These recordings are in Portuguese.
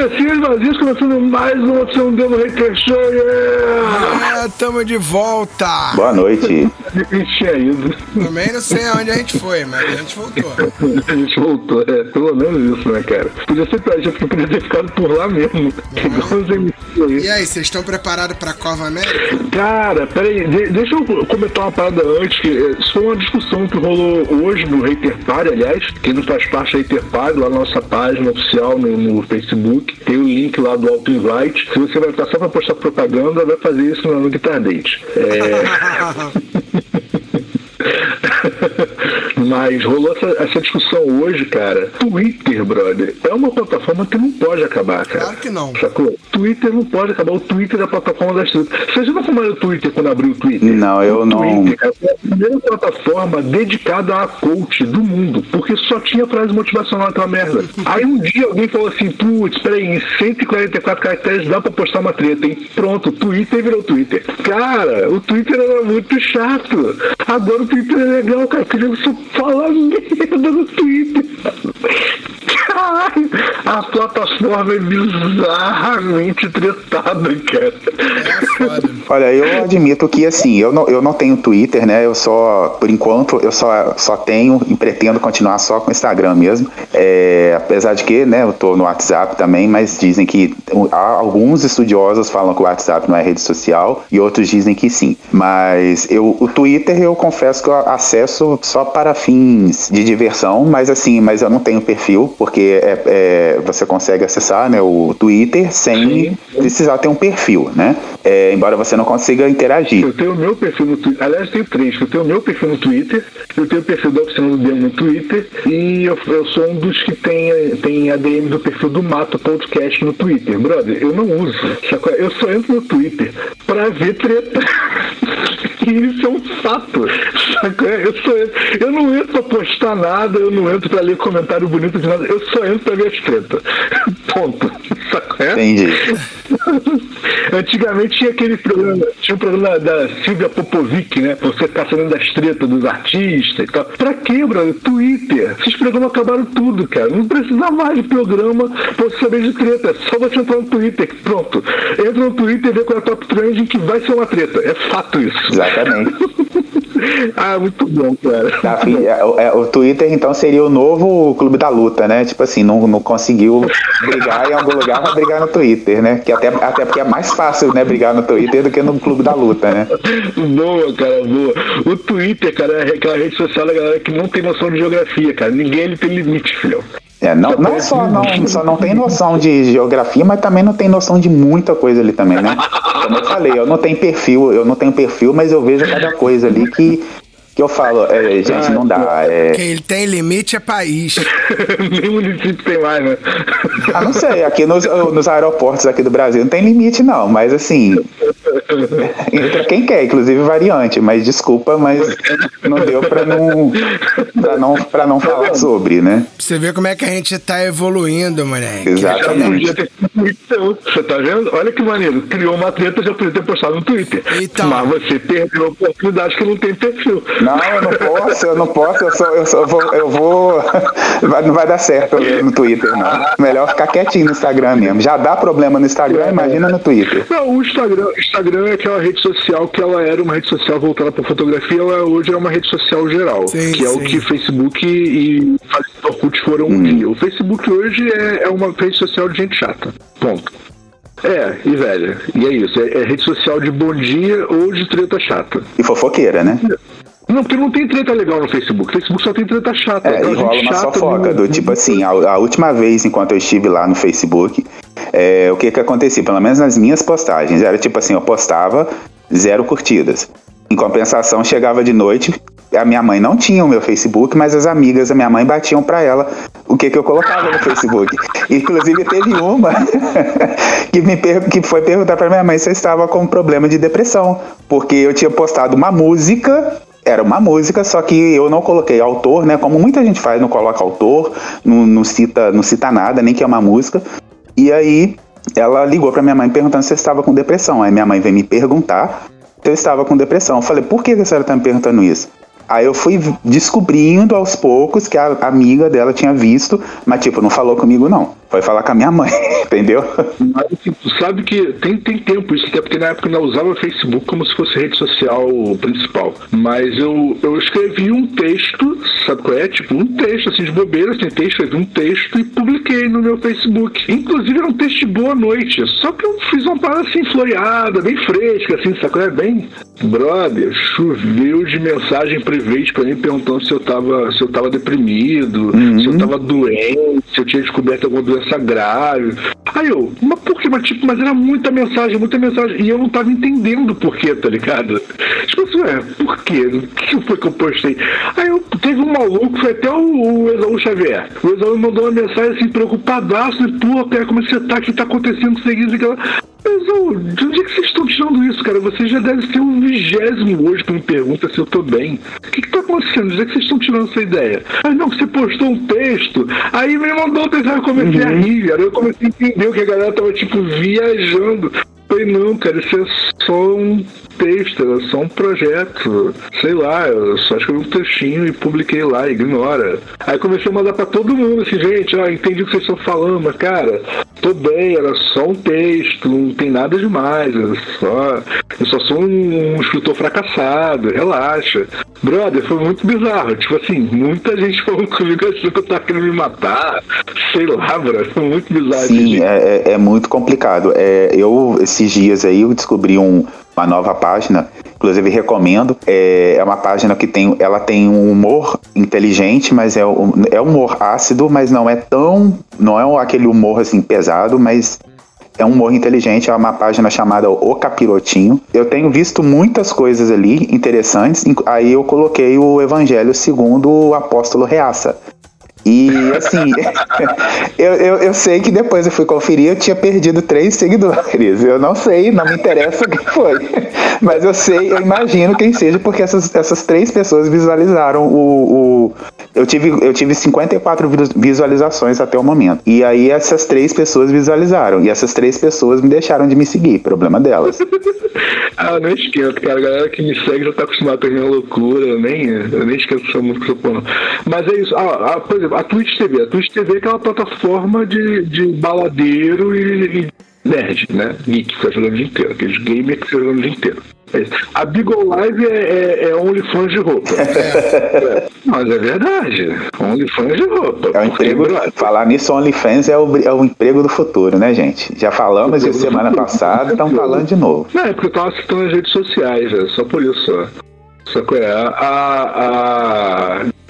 Cabecinhas vazias começando mais uma opção Demo Hater Show, yeah! Ah, tamo de volta. Boa noite. A gente tinha ido. Também não sei aonde a gente foi, mas a gente voltou. A gente voltou, é, pelo menos isso, né, cara? Podia ser pra gente, podia ter ficado por lá mesmo. MCs aí. E aí, vocês estão preparados pra Cova América? Cara, peraí, de- deixa eu comentar uma parada antes, que eh, isso foi uma discussão que rolou hoje no Hater Party, aliás, quem não faz parte do Hater Party, lá na nossa página oficial no, no Facebook, tem o link lá do Auto Invite. Se você vai estar só pra postar propaganda, vai fazer isso no Guitar Date. É... Mas rolou essa, essa discussão hoje, cara. Twitter, brother, é uma plataforma que não pode acabar, cara. Claro que não. Sacou? Twitter não pode acabar. O Twitter é a plataforma das tretas. Vocês não como era o Twitter quando abriu o Twitter? Não, eu o não- Twitter foi a primeira plataforma dedicada a coach do mundo, porque só tinha frase motivacional naquela merda. Aí um dia alguém falou assim, putz, peraí, em 144 caracteres dá pra postar uma treta, hein? Pronto, Twitter virou Twitter. Cara, o Twitter era muito chato. Agora o Twitter é legal, cara, porque você fala merda no Twitter. Caralho, a plataforma é bizarramente tretada, cara. Olha, eu admito que assim, eu não, eu não tenho Twitter, né? Eu só, por enquanto, eu só, só tenho e pretendo continuar só com o Instagram mesmo. É, apesar de que, né, eu tô no WhatsApp também, mas dizem que alguns estudiosos falam que o WhatsApp não é rede social e outros dizem que sim. Mas eu, o Twitter eu confesso acesso só para fins de diversão, mas assim, mas eu não tenho perfil, porque é, é, você consegue acessar né, o Twitter sem precisar ter um perfil, né? É, embora você não consiga interagir. Eu tenho o meu perfil no Twitter. Aliás, eu tenho três. Eu tenho o meu perfil no Twitter, eu tenho o perfil da oficina do Demo no Twitter e eu, eu sou um dos que tem, tem ADM do perfil do Mato Podcast no Twitter. Brother, eu não uso. Eu só entro no Twitter pra ver treta. Isso é um fato. Eu, só entro, eu não entro pra postar nada, eu não entro pra ler comentário bonito de nada, eu só entro pra ver as tretas. Ponto. Sacou? Entendi. Antigamente tinha aquele programa, tinha um programa da Silvia Popovic, né? Você sabendo das tretas dos artistas e tal. Pra quê, brother? Twitter. Esses programas acabaram tudo, cara. Não precisa mais de programa pra você saber de treta. É só você entrar no Twitter. Pronto. Entra no Twitter e vê qual é a top trending que vai ser uma treta. É fato isso. Exatamente. ah, muito bom, cara. Tá, o Twitter, então, seria o novo clube da luta, né? Tipo assim, não, não conseguiu brigar em algum lugar, vai brigar no Twitter, né? Que até, até porque é mais fácil, né, brigar no Twitter do que no clube da luta, né? Boa, cara, boa. O Twitter, cara, é aquela rede social da galera que não tem noção de geografia, cara. Ninguém ele tem limite, filhão. É, não, não só não, só não tem noção de geografia, mas também não tem noção de muita coisa ali também, né? Como eu falei, eu não tenho perfil, eu não tenho perfil, mas eu vejo cada coisa ali que, que eu falo, é, gente, não dá. É, Quem tem limite é país. Nem município tem mais, né? ah, não sei, aqui nos, nos aeroportos aqui do Brasil não tem limite, não, mas assim. Entra quem quer, inclusive variante, mas desculpa, mas não deu pra não, pra não, pra não falar sobre, né? Pra você ver como é que a gente tá evoluindo, moleque. Exatamente. Podia ter sido no Twitter, Você tá vendo? Olha que maneiro. Criou uma treta, já podia ter postado no Twitter. Então. Mas você perdeu a oportunidade que não tem perfil. Não, eu não posso, eu não posso, eu só, eu só vou, eu vou. não vai dar certo no Twitter, não. Melhor ficar quietinho no Instagram mesmo. Já dá problema no Instagram, imagina no Twitter. Não, o Instagram, Instagram é aquela rede social que ela era uma rede social voltada para fotografia, ela hoje é uma rede social geral, Sim, que é o que Facebook e Orkut foram um dia. O Facebook hoje é, é uma rede social de gente chata. Ponto. É, e velha. E é isso. É, é rede social de bom dia ou de treta chata. E fofoqueira, né? Não, porque não tem treta legal no Facebook. Facebook só tem treta chata. É, rola uma chata fofoca, no- do tipo assim, a, a última vez enquanto eu estive lá no Facebook, é, o que que acontecia? Pelo menos nas minhas postagens, era tipo assim, eu postava zero curtidas. Em compensação, chegava de noite, a minha mãe não tinha o meu Facebook, mas as amigas da minha mãe batiam pra ela o que que eu colocava no Facebook. Inclusive teve uma que me que foi perguntar pra minha mãe se eu estava com problema de depressão, porque eu tinha postado uma música era uma música, só que eu não coloquei autor, né? Como muita gente faz, não coloca autor, não, não cita, não cita nada, nem que é uma música. E aí ela ligou pra minha mãe perguntando se eu estava com depressão. Aí minha mãe veio me perguntar eu estava com depressão. Eu falei, por que a senhora tá me perguntando isso? Aí eu fui descobrindo aos poucos que a amiga dela tinha visto, mas tipo, não falou comigo não. Foi falar com a minha mãe, entendeu? Mas assim, tu sabe que tem, tem tempo isso, até porque na época eu não usava Facebook como se fosse rede social principal. Mas eu, eu escrevi um texto, sabe qual é? Tipo, um texto, assim, de bobeira, assim, texto, escrevi um texto e publiquei no meu Facebook. Inclusive era um texto de boa noite. Só que eu fiz uma parada assim, floreada, bem fresca, assim, sabe qual é? Bem. Brother, choveu de mensagem private pra mim perguntando se eu tava, se eu tava deprimido, Uhum. se eu tava doente, se eu tinha descoberto alguma doença grave. Aí eu, mas por que? Mas, tipo, mas era muita mensagem, muita mensagem. E eu não tava entendendo por quê, tá ligado? Tipo assim, ué, por quê? O que foi que eu postei? Aí eu teve um maluco, foi até o, o Exaú Xavier. O Exaú mandou uma mensagem assim, preocupadaço, e, pô, cara, como é que você tá? O que tá acontecendo com isso aqui? Isso aqui?" Exaú, de onde é que vocês estão tirando isso, cara? Você já deve ser o vigésimo hoje que me pergunta se eu tô bem. O que que tá acontecendo? De onde é que vocês estão tirando essa ideia? Aí não, você postou um texto, aí me mandou um texto, aí eu comecei a rir, cara. Eu comecei a entender que a galera tava, tipo, viajando. Falei, não, cara, isso é só um texto, é só um projeto. Sei lá, eu só escrevi um textinho e publiquei lá, ignora. Aí comecei a mandar pra todo mundo, assim, gente, ó, entendi o que vocês estão falando, mas, cara, tô bem, era só um texto, não tem nada demais, eu só, eu só sou um, um escritor fracassado, relaxa. Brother, foi muito bizarro, tipo assim, muita gente falou comigo achando que eu tava querendo me matar, sei lá, brother, foi muito bizarro. Sim, é, é- é muito complicado. É, eu, esses dias aí, eu descobri um- uma nova página, inclusive recomendo. É, é uma página que tem, ela tem um humor inteligente, mas é, é humor ácido, mas não é tão, não é aquele humor assim pesado, mas é um humor inteligente, é uma página chamada O Capirotinho. Eu tenho visto muitas coisas ali interessantes, aí eu coloquei o Evangelho segundo o apóstolo Reaça. E assim, eu, eu, eu sei que depois eu fui conferir, eu tinha perdido três seguidores. Eu não sei, não me interessa quem foi. Mas eu sei, eu imagino quem seja, porque essas, essas três pessoas visualizaram o. o- eu, tive, eu tive 54 vi- visualizações até o momento. E aí essas três pessoas visualizaram. E essas três pessoas me deixaram de me seguir. Problema delas. Ah, nem esquento, cara. A galera que me segue já tá acostumada a minha loucura. Eu nem, eu nem esquento essa música. Mas é isso. Ah, ah, por exemplo, a Twitch TV. A Twitch TV é aquela plataforma de, de baladeiro e, e nerd, né? Geek que fica jogando o dia inteiro. Aqueles gamers que ficam jogando o dia inteiro. É isso. A Beagle Live é, é, é OnlyFans de roupa. É. Mas é verdade. OnlyFans de roupa. É Porque, emprego. Falar nisso, OnlyFans é o, é o emprego do futuro, né, gente? Já falamos disso semana passada, estamos falando de novo. Não, é porque eu tava citando as redes sociais, é só por isso. Só. Só que é a,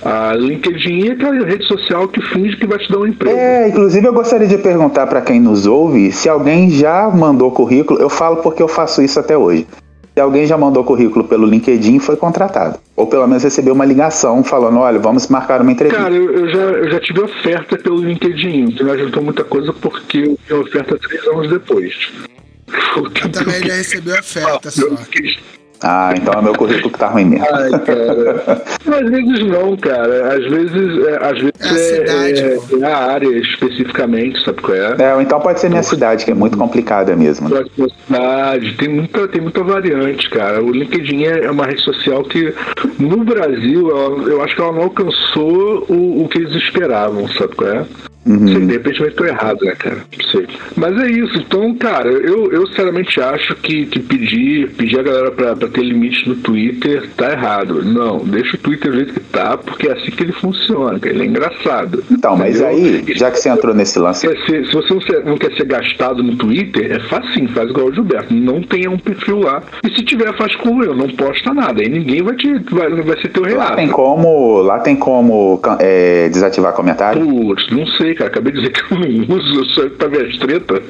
a, a LinkedIn é aquela rede social que finge que vai te dar um emprego. É, inclusive eu gostaria de perguntar para quem nos ouve se alguém já mandou currículo. Eu falo porque eu faço isso até hoje. Se alguém já mandou currículo pelo LinkedIn e foi contratado. Ou pelo menos recebeu uma ligação falando: olha, vamos marcar uma entrevista. Cara, eu, eu já, eu já tive oferta pelo LinkedIn, que não adiantou muita coisa porque eu tive oferta três anos depois. Eu também já recebi oferta só. Ah, então é meu currículo que tá ruim mesmo. Ai, cara. Às vezes não, cara. Às vezes é, às vezes É a cidade, é, é a área especificamente, sabe qual é? É, então pode ser minha cidade, que é muito complicada mesmo. próxima cidade, tem muita, tem muita variante, cara. O LinkedIn é é uma rede social que, no Brasil, ela- eu acho que ela não alcançou o, o que eles esperavam, sabe qual é? Uhum. Sei, de repente eu tô errado, né, cara? Não sei. Mas é isso. Então, cara, eu, eu sinceramente acho que, que pedir, pedir a galera pra, pra ter limite no Twitter tá errado. Não, deixa o Twitter do jeito que tá, porque é assim que ele funciona, cara. Ele é engraçado. Então, mas Entendeu? aí, já que você entrou nesse lance. Quer ser- se você não, ser- não quer ser gastado no Twitter, é facinho, faz igual o Gilberto. Não tenha um perfil lá. E se tiver, faz como eu, não posta nada. Aí ninguém vai te. Vai, vai ser teu Lá relato. tem como, lá tem como é, desativar comentário? Putz, não sei, cara. Acabei de dizer que eu não uso, eu sou pra ver as treta.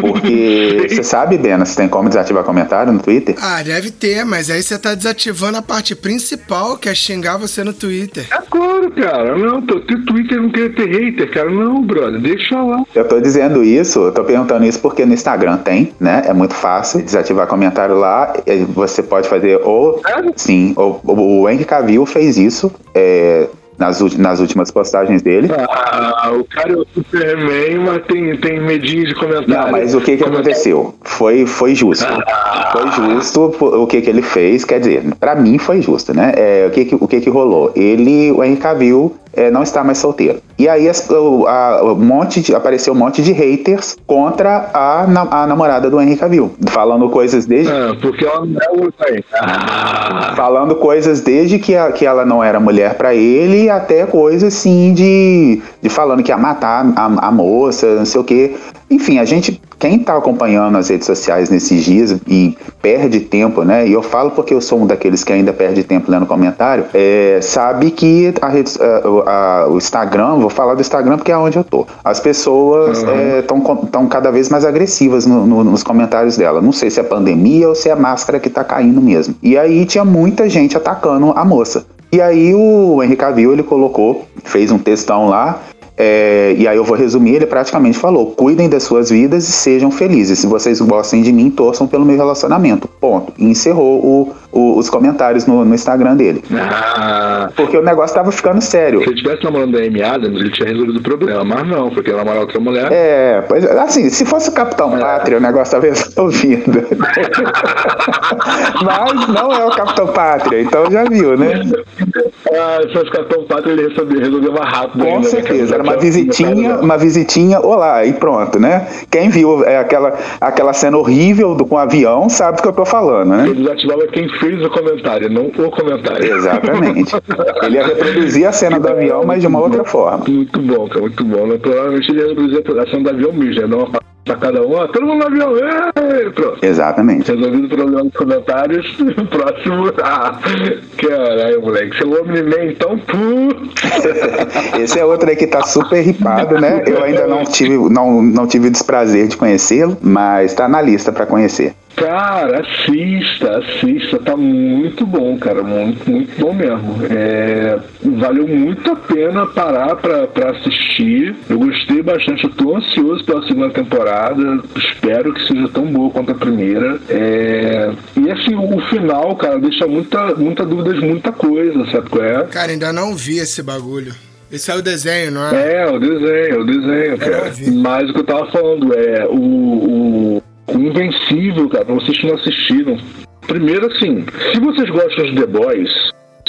Porque você sabe, Bena, se tem como desativar comentário no Twitter? Ah, deve ter, mas aí você tá desativando a parte principal, que é xingar você no Twitter. É claro, cara. Não, teu Twitter não quer ter hater, cara. Não, brother. Deixa lá. Eu tô dizendo isso, eu tô perguntando isso porque no Instagram tem, né? É muito fácil desativar comentário lá. Você pode fazer ou Sério? sim, o, o Henry Cavill fez isso. é, nas, nas últimas postagens dele. Ah, o cara é o Superman, mas tem, tem medinho de comentário. Não, mas o que que aconteceu? Foi, foi justo. Foi justo o que que ele fez, quer dizer, pra mim foi justo, né? É, o que que, o que que rolou? Ele, o Henry Cavill, é, não está mais solteiro. E aí as, o, a, o monte de, apareceu um monte de haters contra a, na- a namorada do Henry Cavill, falando coisas desde Ah, porque ela não é pai. Ah, falando coisas desde que, a- que ela não era mulher pra ele até coisas assim de, de falando que ia matar a, a moça, não sei o quê. Enfim, a gente, quem tá acompanhando as redes sociais nesses dias e perde tempo, né? E eu falo porque eu sou um daqueles que ainda perde tempo lendo comentário, é, sabe que a rede, a- a- o Instagram, vou falar do Instagram porque é onde eu tô. As pessoas estão cada vez mais agressivas no- no- nos comentários dela. Não sei se é pandemia ou se é máscara que tá caindo mesmo. E aí tinha muita gente atacando a moça. E aí o Henrique Cavill, ele colocou, fez um textão lá, é, e aí eu vou resumir, ele praticamente falou, cuidem das suas vidas e sejam felizes. Se vocês gostem de mim, torçam pelo meu relacionamento. Ponto. E encerrou o- o- os comentários no, no Instagram dele. ah, Porque o negócio tava ficando sério. se ele tivesse namorando a Amy Adams, ele tinha resolvido o problema. Mas não, porque ele namorar outra mulher. É, pois é, assim, se fosse o Capitão Pátria, o negócio tava resolvido. Mas não é o Capitão Pátria, então já viu, né? Ah, se fosse Capitão Pátria, ele resolveu, mais rápido. Com ainda, né, certeza, era uma visitinha, uma visitinha, olá, e pronto, né? Quem viu é, aquela, aquela cena horrível do, com o avião sabe do que eu tô falando, né? Ele desativava quem fez o comentário, não o comentário. Exatamente. Ele ia reproduzir a cena do avião, mas de uma outra forma. Muito bom, cara, muito bom. Né? Provavelmente ele ia reproduzir a cena do avião mesmo, né? Uma pra cada um, ó, todo mundo no avião, ê! pronto. Exatamente. Resolvido o problema dos comentários, próximo. Ah, caralho, moleque. Seu Omni-Man, então, putz. Esse é outro aí que tá super ripado, né? Eu ainda não tive, não, não tive o desprazer de conhecê-lo, mas tá na lista pra conhecer. Cara, assista, assista, tá muito bom, cara, muito, muito bom mesmo. É, valeu muito a pena parar pra, pra assistir. Eu gostei bastante, eu tô ansioso pela segunda temporada. Espero que seja tão boa quanto a primeira. É, e assim, o final, cara, deixa muita, muita dúvida de muita coisa, sabe qual é? Cara, ainda não vi esse bagulho. Esse é o desenho, não é? É, o desenho, o desenho, cara. Mas o que eu tava falando é o, o Invencível, cara, pra vocês que não assistiram. Primeiro, assim, se vocês gostam de The Boys,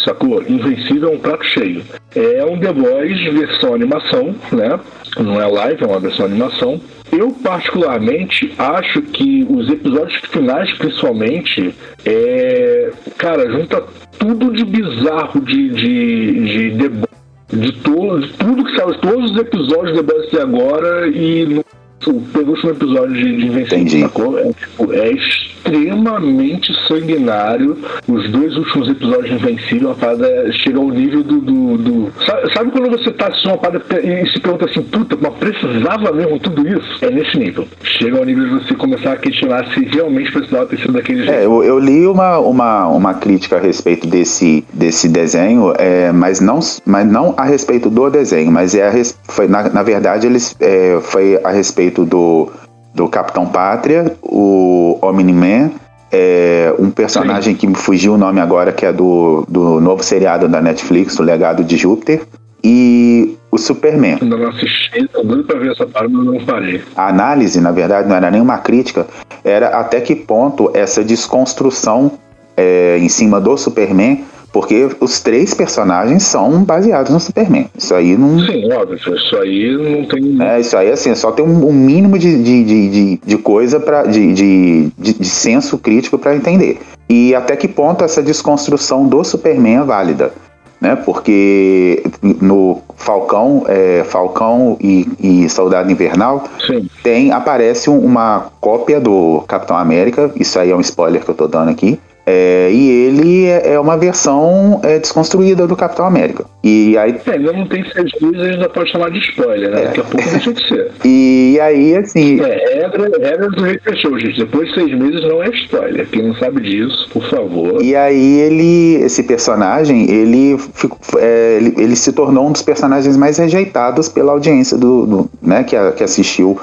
sacou? Invencível é um prato cheio. É um The Boys versão animação, né? Não é live, é uma versão animação. Eu, particularmente, acho que os episódios finais, principalmente, é. Cara, junta tudo de bizarro de, de, de The Boys de, de tudo que saiu, todos os episódios de The Boys até agora e o penúltimo episódio de, de Invencível, sacou? É, tipo, é extremamente sanguinário. Os dois últimos episódios de Invencível, a parada chega ao nível do. do, do- Sabe, sabe quando você tá assistindo uma parada e se pergunta assim, puta, mas precisava mesmo tudo isso? É nesse nível. Chega ao nível de você começar a questionar se realmente precisava ter sido daquele jeito. É, eu, eu li uma, uma, uma crítica a respeito desse, desse desenho, é, mas, não, mas não a respeito do desenho, mas é a foi, na, na verdade eles, é, foi a respeito do, do Capitão Pátria, o Omni-Man, é, um personagem que me fugiu o nome agora, que é do, do novo seriado da Netflix, O Legado de Júpiter, e o Superman. Ainda não assisti, tô doido pra ver essa parada, mas não parei. A análise, na verdade, não era nenhuma crítica, era até que ponto essa desconstrução é, em cima do Superman, porque os três personagens são baseados no Superman. Isso aí não. Sim, óbvio, isso aí não tem. É, isso aí, assim, só tem um, um mínimo de, de, de, de, coisa para de, de, de, de senso crítico para entender. E até que ponto essa desconstrução do Superman é válida. Né? Porque no Falcão, é, Falcão e, e Soldado Invernal, Sim. tem aparece um- uma cópia do Capitão América, isso aí é um spoiler que eu tô dando aqui. É, e ele é é uma versão é, desconstruída do Capitão América. E aí, É, ainda não tem seis meses, ainda pode chamar de spoiler, né? Daqui a pouco deixa de ser. e aí assim, É, regra, regra do Hater Show, gente. Depois de seis meses não é spoiler. Quem não sabe disso, por favor. E aí ele, esse personagem, ele, ficou- é, ele, ele se tornou um dos personagens mais rejeitados pela audiência do, do- né, que, a- que assistiu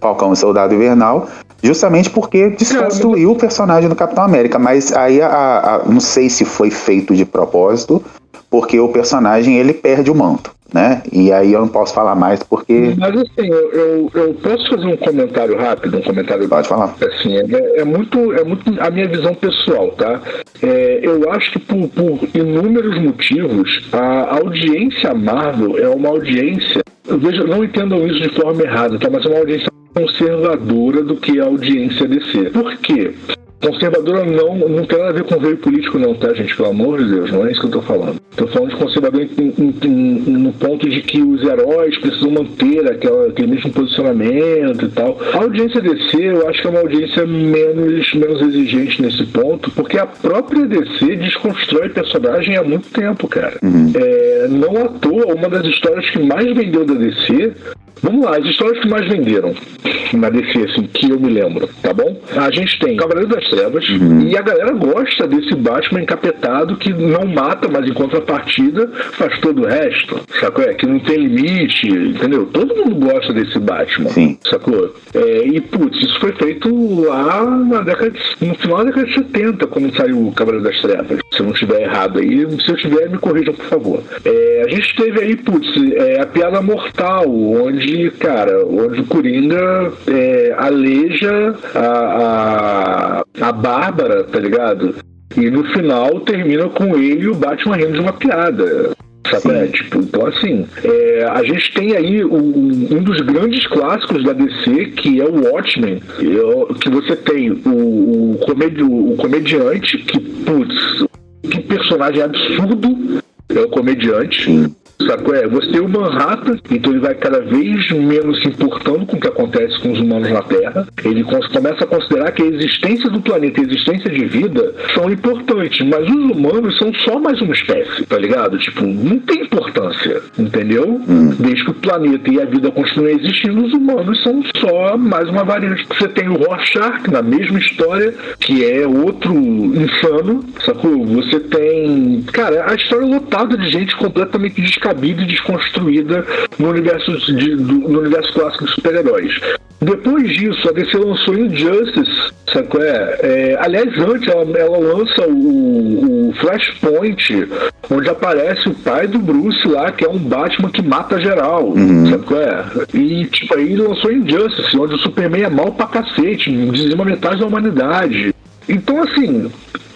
Falcão e Soldado Invernal, justamente porque desconstruiu o personagem do Capitão América. Mas aí a, a- não sei se foi feito de propósito, porque o personagem ele perde o manto né? E aí eu não posso falar mais porque. Mas assim, eu, eu, eu posso fazer um comentário rápido, um comentário. Pode falar. Assim, é, é muito, é muito a minha visão pessoal, tá? É, eu acho que por, por inúmeros motivos, a audiência Marvel é uma audiência. Eu vejo, não entendam isso de forma errada, tá? Mas é uma audiência conservadora do que a audiência DC. Por quê? Conservadora não, não tem nada a ver com veio político, não, tá, gente? Pelo amor de Deus, não é isso que eu tô falando. Tô falando de conservador em, em, em, no ponto de que os heróis precisam manter aquela, aquele mesmo posicionamento e tal. A audiência DC, eu acho que é uma audiência menos, menos exigente nesse ponto, porque a própria DC desconstrói personagem há muito tempo, cara. Uhum. É, não à toa, uma das histórias que mais vendeu da DC Vamos lá, as histórias que mais venderam na DC, assim, que eu me lembro, tá bom? A gente tem Cavaleiro das Trevas uhum. e a galera gosta desse Batman encapetado que não mata, mas em contrapartida faz todo o resto, sacou? É, que não tem limite, entendeu? Todo mundo gosta desse Batman, Sim. sacou? É, e, putz, isso foi feito lá na década de, no final da década de 70, quando saiu o Cavaleiro das Trevas. Se eu não estiver errado aí, se eu tiver, me corrijam, por favor. É, a gente teve aí, putz, é, a Piada Mortal, onde onde, cara, onde o Coringa é, aleja a, a, a Bárbara, tá ligado? E no final termina com ele e o Batman rindo de uma piada. Sabe? É, tipo, então, assim, é, a gente tem aí um, um, dos grandes clássicos da DC, que é o Watchmen, que você tem o, o, comedi o comediante, que, putz, que personagem absurdo é o comediante. Sim. Sacou? É, você tem o Manhattan, então ele vai cada vez menos se importando com o que acontece com os humanos na Terra. Ele começa a considerar que a existência do planeta e a existência de vida são importantes, mas os humanos são só mais uma espécie, tá ligado? Tipo, não tem importância, entendeu? Hum. Desde que o planeta e a vida continuem existindo, os humanos são só mais uma variante. Você tem o Rorschach na mesma história, que é outro insano, sacou? Você tem. Cara, a história é lotada de gente completamente descarada descabida e desconstruída no universo, de, do, no universo clássico de super-heróis. Depois disso, a DC lançou Injustice, sabe qual é? é aliás, antes ela, ela lança o, o, Flashpoint, onde aparece o pai do Bruce lá, que é um Batman que mata geral, uhum. sabe qual é? E tipo, aí lançou Injustice, onde o Superman é mal pra cacete, dizima metade da humanidade. Então, assim,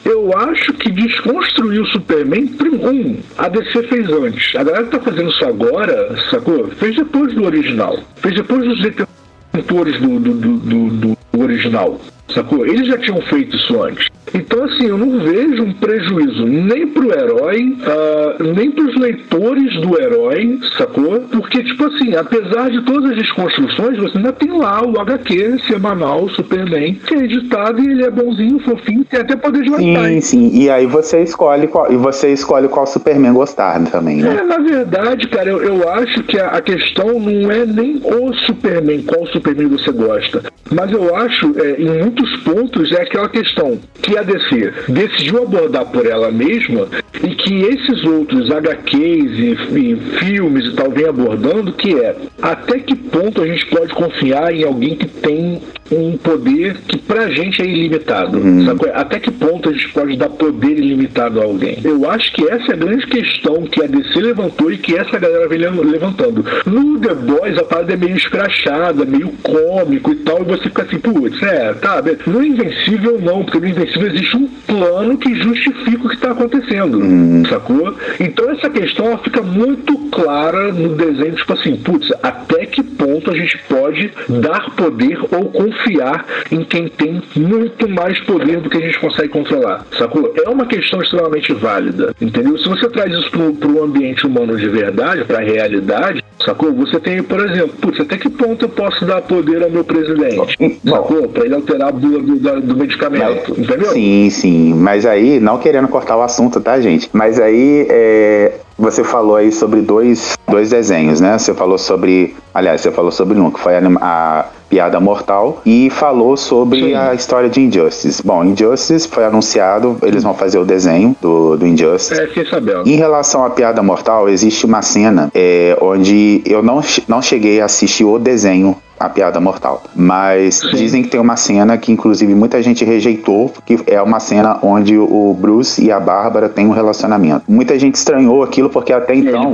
eu acho que desconstruir o Superman, um, a DC fez antes. A galera que tá fazendo isso agora, sacou? Fez depois do original. Fez depois dos detentores do, do, do, do original. Sacou? Eles já tinham feito isso antes. Então, assim, eu não vejo um prejuízo nem pro herói, uh, nem pros leitores do herói, sacou? Porque, tipo assim, apesar de todas as desconstruções, você ainda tem lá o HQ semanal Superman, que é editado e ele é bonzinho, fofinho, tem até poder de matar. Sim, sim. E aí você escolhe qual, e você escolhe qual Superman gostar também, né? É, na verdade, cara, eu, eu acho que a, a questão não é nem o Superman, qual Superman você gosta. Mas eu acho, é, em muitos pontos, é aquela questão que a DC decidiu abordar por ela mesma e que esses outros HQs e, e filmes e tal vêm abordando, que é até que ponto a gente pode confiar em alguém que tem um poder que pra gente é ilimitado. Uhum. Até que ponto a gente pode dar poder ilimitado a alguém? Eu acho que essa é a grande questão que a DC levantou e que essa galera vem levantando. No The Boys a parada é meio escrachada, meio cômico e tal, e você fica assim, putz, é, tá, no Invencível não, porque no Invencível existe um plano que justifica o que está acontecendo, uhum. sacou? Então essa questão fica muito clara no desenho, tipo assim, putz, até que ponto a gente pode dar poder ou confiar em quem tem muito mais poder do que a gente consegue controlar, sacou? É uma questão extremamente válida, entendeu? Se você traz isso para o ambiente humano de verdade, para a realidade, sacou? Você tem, por exemplo, putz, até que ponto eu posso dar poder ao meu presidente, sacou? Para ele alterar bula do, do medicamento, mas, entendeu? Sim, sim, mas aí, não querendo cortar o assunto, tá, gente? Mas aí, é, você falou aí sobre dois, dois desenhos, né? Você falou sobre. Aliás, você falou sobre um, que foi a, a Piada Mortal, e falou sobre Sim. a história de Injustice. Bom, Injustice foi anunciado, eles vão fazer o desenho do, do Injustice. É, fiquei sabendo. Em relação à Piada Mortal, existe uma cena é, onde eu não, não cheguei a assistir o desenho a piada mortal. Mas dizem que tem uma cena que, inclusive, muita gente rejeitou, que é uma cena onde o Bruce e a Bárbara têm um relacionamento. Muita gente estranhou aquilo porque até então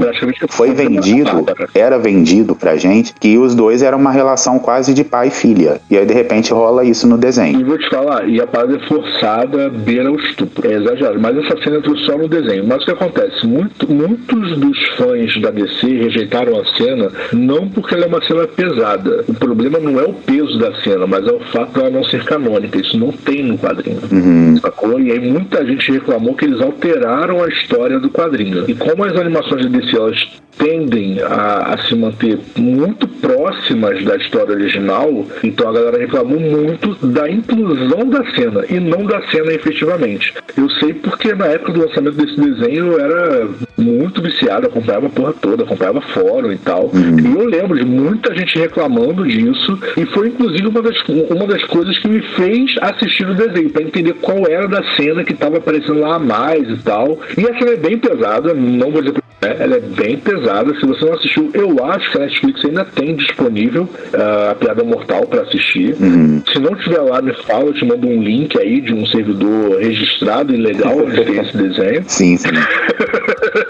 foi vendido, era vendido pra gente que os dois eram uma relação quase de pai e filha. E aí, de repente, rola isso no desenho. E vou te falar, e a parada é forçada, beira o estupro. É exagerado. Mas essa cena entrou só no desenho. Mas o que acontece? Muito, muitos dos fãs da DC rejeitaram a cena não porque ela é uma cena pesada. O problema não é o peso da cena, mas é o fato dela não ser canônica. Isso não tem no quadrinho. Uhum. Sacou? E aí muita gente reclamou que eles alteraram a história do quadrinho. E como as animações da DC elas tendem a, a, se manter muito próximas da história original, então a galera reclamou muito da inclusão da cena e não da cena efetivamente. Eu sei porque na época do lançamento desse desenho eu era muito viciado, acompanhava a porra toda, acompanhava fórum e tal. Uhum. E eu lembro de muita gente reclamando disso e foi inclusive uma das, uma das coisas que me fez assistir o desenho, para entender qual era da cena que estava aparecendo lá a mais e tal. E a cena é bem pesada, não vou dizer é, ela é bem pesada. Se você não assistiu, eu acho que a Netflix ainda tem disponível uh, a Piada Mortal para assistir. Uhum. Se não tiver lá, me fala, eu te mando um link aí de um servidor registrado e legal onde tem esse desenho. Sim, sim.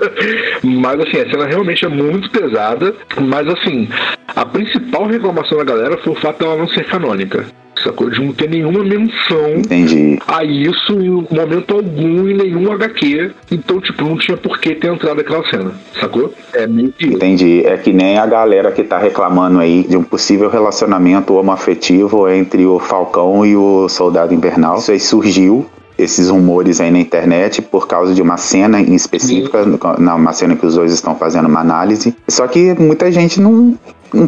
mas assim, a cena realmente é muito pesada. Mas assim, a principal reclamação da galera foi o fato dela não ser canônica sacou? De não ter nenhuma menção Entendi. a isso em momento algum em nenhum HQ. Então, tipo, não tinha por que ter entrado aquela cena, sacou? É meio que. Entendi. É que nem a galera que tá reclamando aí de um possível relacionamento homoafetivo entre o Falcão e o Soldado Invernal. Isso aí surgiu esses rumores aí na internet por causa de uma cena em específica, na uma cena que os dois estão fazendo uma análise. Só que muita gente não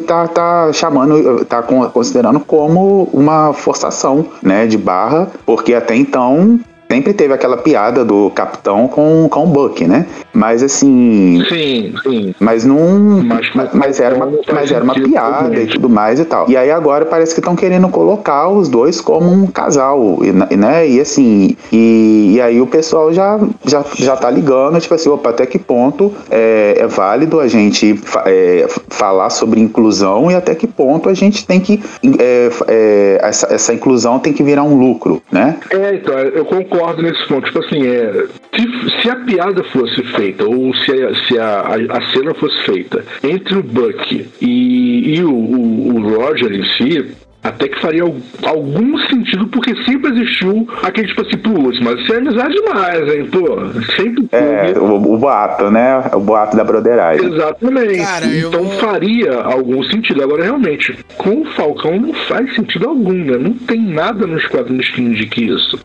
tá, tá chamando, tá considerando como uma forçação, né, de barra, porque até então sempre teve aquela piada do capitão com, com o Buck, né? Mas assim. Sim, sim. Mas não. Mas, mas, era, uma, mas era uma piada e tudo mais e tal. E aí agora parece que estão querendo colocar os dois como um casal, né? E assim. E, e aí o pessoal já, já, já tá ligando, tipo assim, opa, até que ponto é, é válido a gente é, falar sobre inclusão e até que ponto a gente tem que. É, é, essa, essa inclusão tem que virar um lucro, né? É, então, eu concordo nesse ponto. Tipo assim, é, se, se a piada fosse feita, ou se a, se a, a cena fosse feita entre o Buck e, e o, o, o Roger em si, até que faria algum sentido, porque sempre existiu aquele tipo assim, putz, mas isso é amizade demais, hein, pô. Sempre É, o, o boato, né? O boato da broderagem. Exatamente. Cara, então vou... faria algum sentido. Agora, realmente, com o Falcão não faz sentido algum, né? Não tem nada nos quadrinhos que indique isso.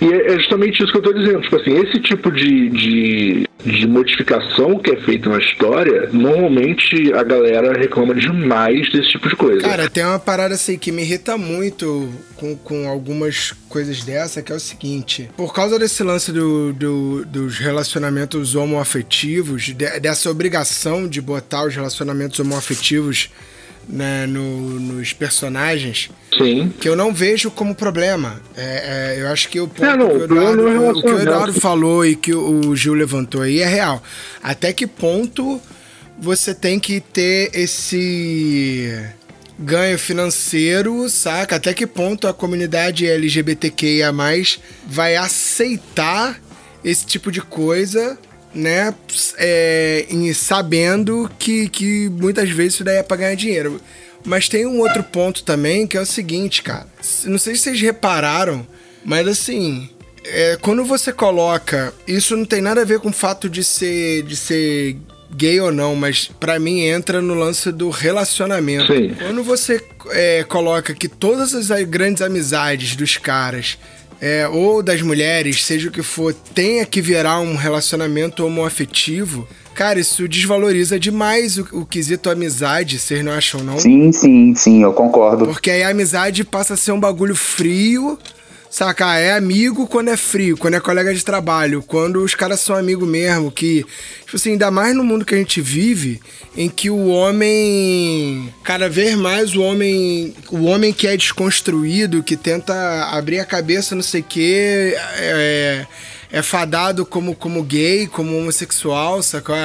E é, é justamente isso que eu estou dizendo. Tipo assim, esse tipo de, de, de, modificação que é feita na história, normalmente a galera reclama demais desse tipo de coisa. Cara, tem uma parada assim que me irrita muito com, com algumas coisas dessa, que é o seguinte: por causa desse lance do, do dos relacionamentos homoafetivos, de, dessa obrigação de botar os relacionamentos homoafetivos né, no, nos personagens. Sim. Que eu não vejo como problema. É, é, eu acho que o ponto é, não, que, o Eduardo, o, o que o Eduardo falou e que o Gil levantou aí é real. Até que ponto você tem que ter esse ganho financeiro, saca? Até que ponto a comunidade LGBTQIA vai aceitar esse tipo de coisa né, é, em, sabendo que, que muitas vezes isso daí é pra ganhar dinheiro. Mas tem um outro ponto também que é o seguinte, cara. Não sei se vocês repararam, mas assim, é, quando você coloca. Isso não tem nada a ver com o fato de ser, de ser gay ou não, mas para mim entra no lance do relacionamento. Sim. Quando você é, coloca que todas as grandes amizades dos caras é, ou das mulheres, seja o que for, tenha que virar um relacionamento homoafetivo, cara, isso desvaloriza demais o, o quesito amizade, vocês não acham, não? Sim, sim, sim, eu concordo. Porque aí a amizade passa a ser um bagulho frio, Saca? É amigo quando é frio, quando é colega de trabalho, quando os caras são amigos mesmo, que, tipo assim, ainda mais no mundo que a gente vive, em que o homem, cada vez mais o homem, o homem que é desconstruído, que tenta abrir a cabeça, não sei o quê, é, é fadado como, como gay, como homossexual, sacou?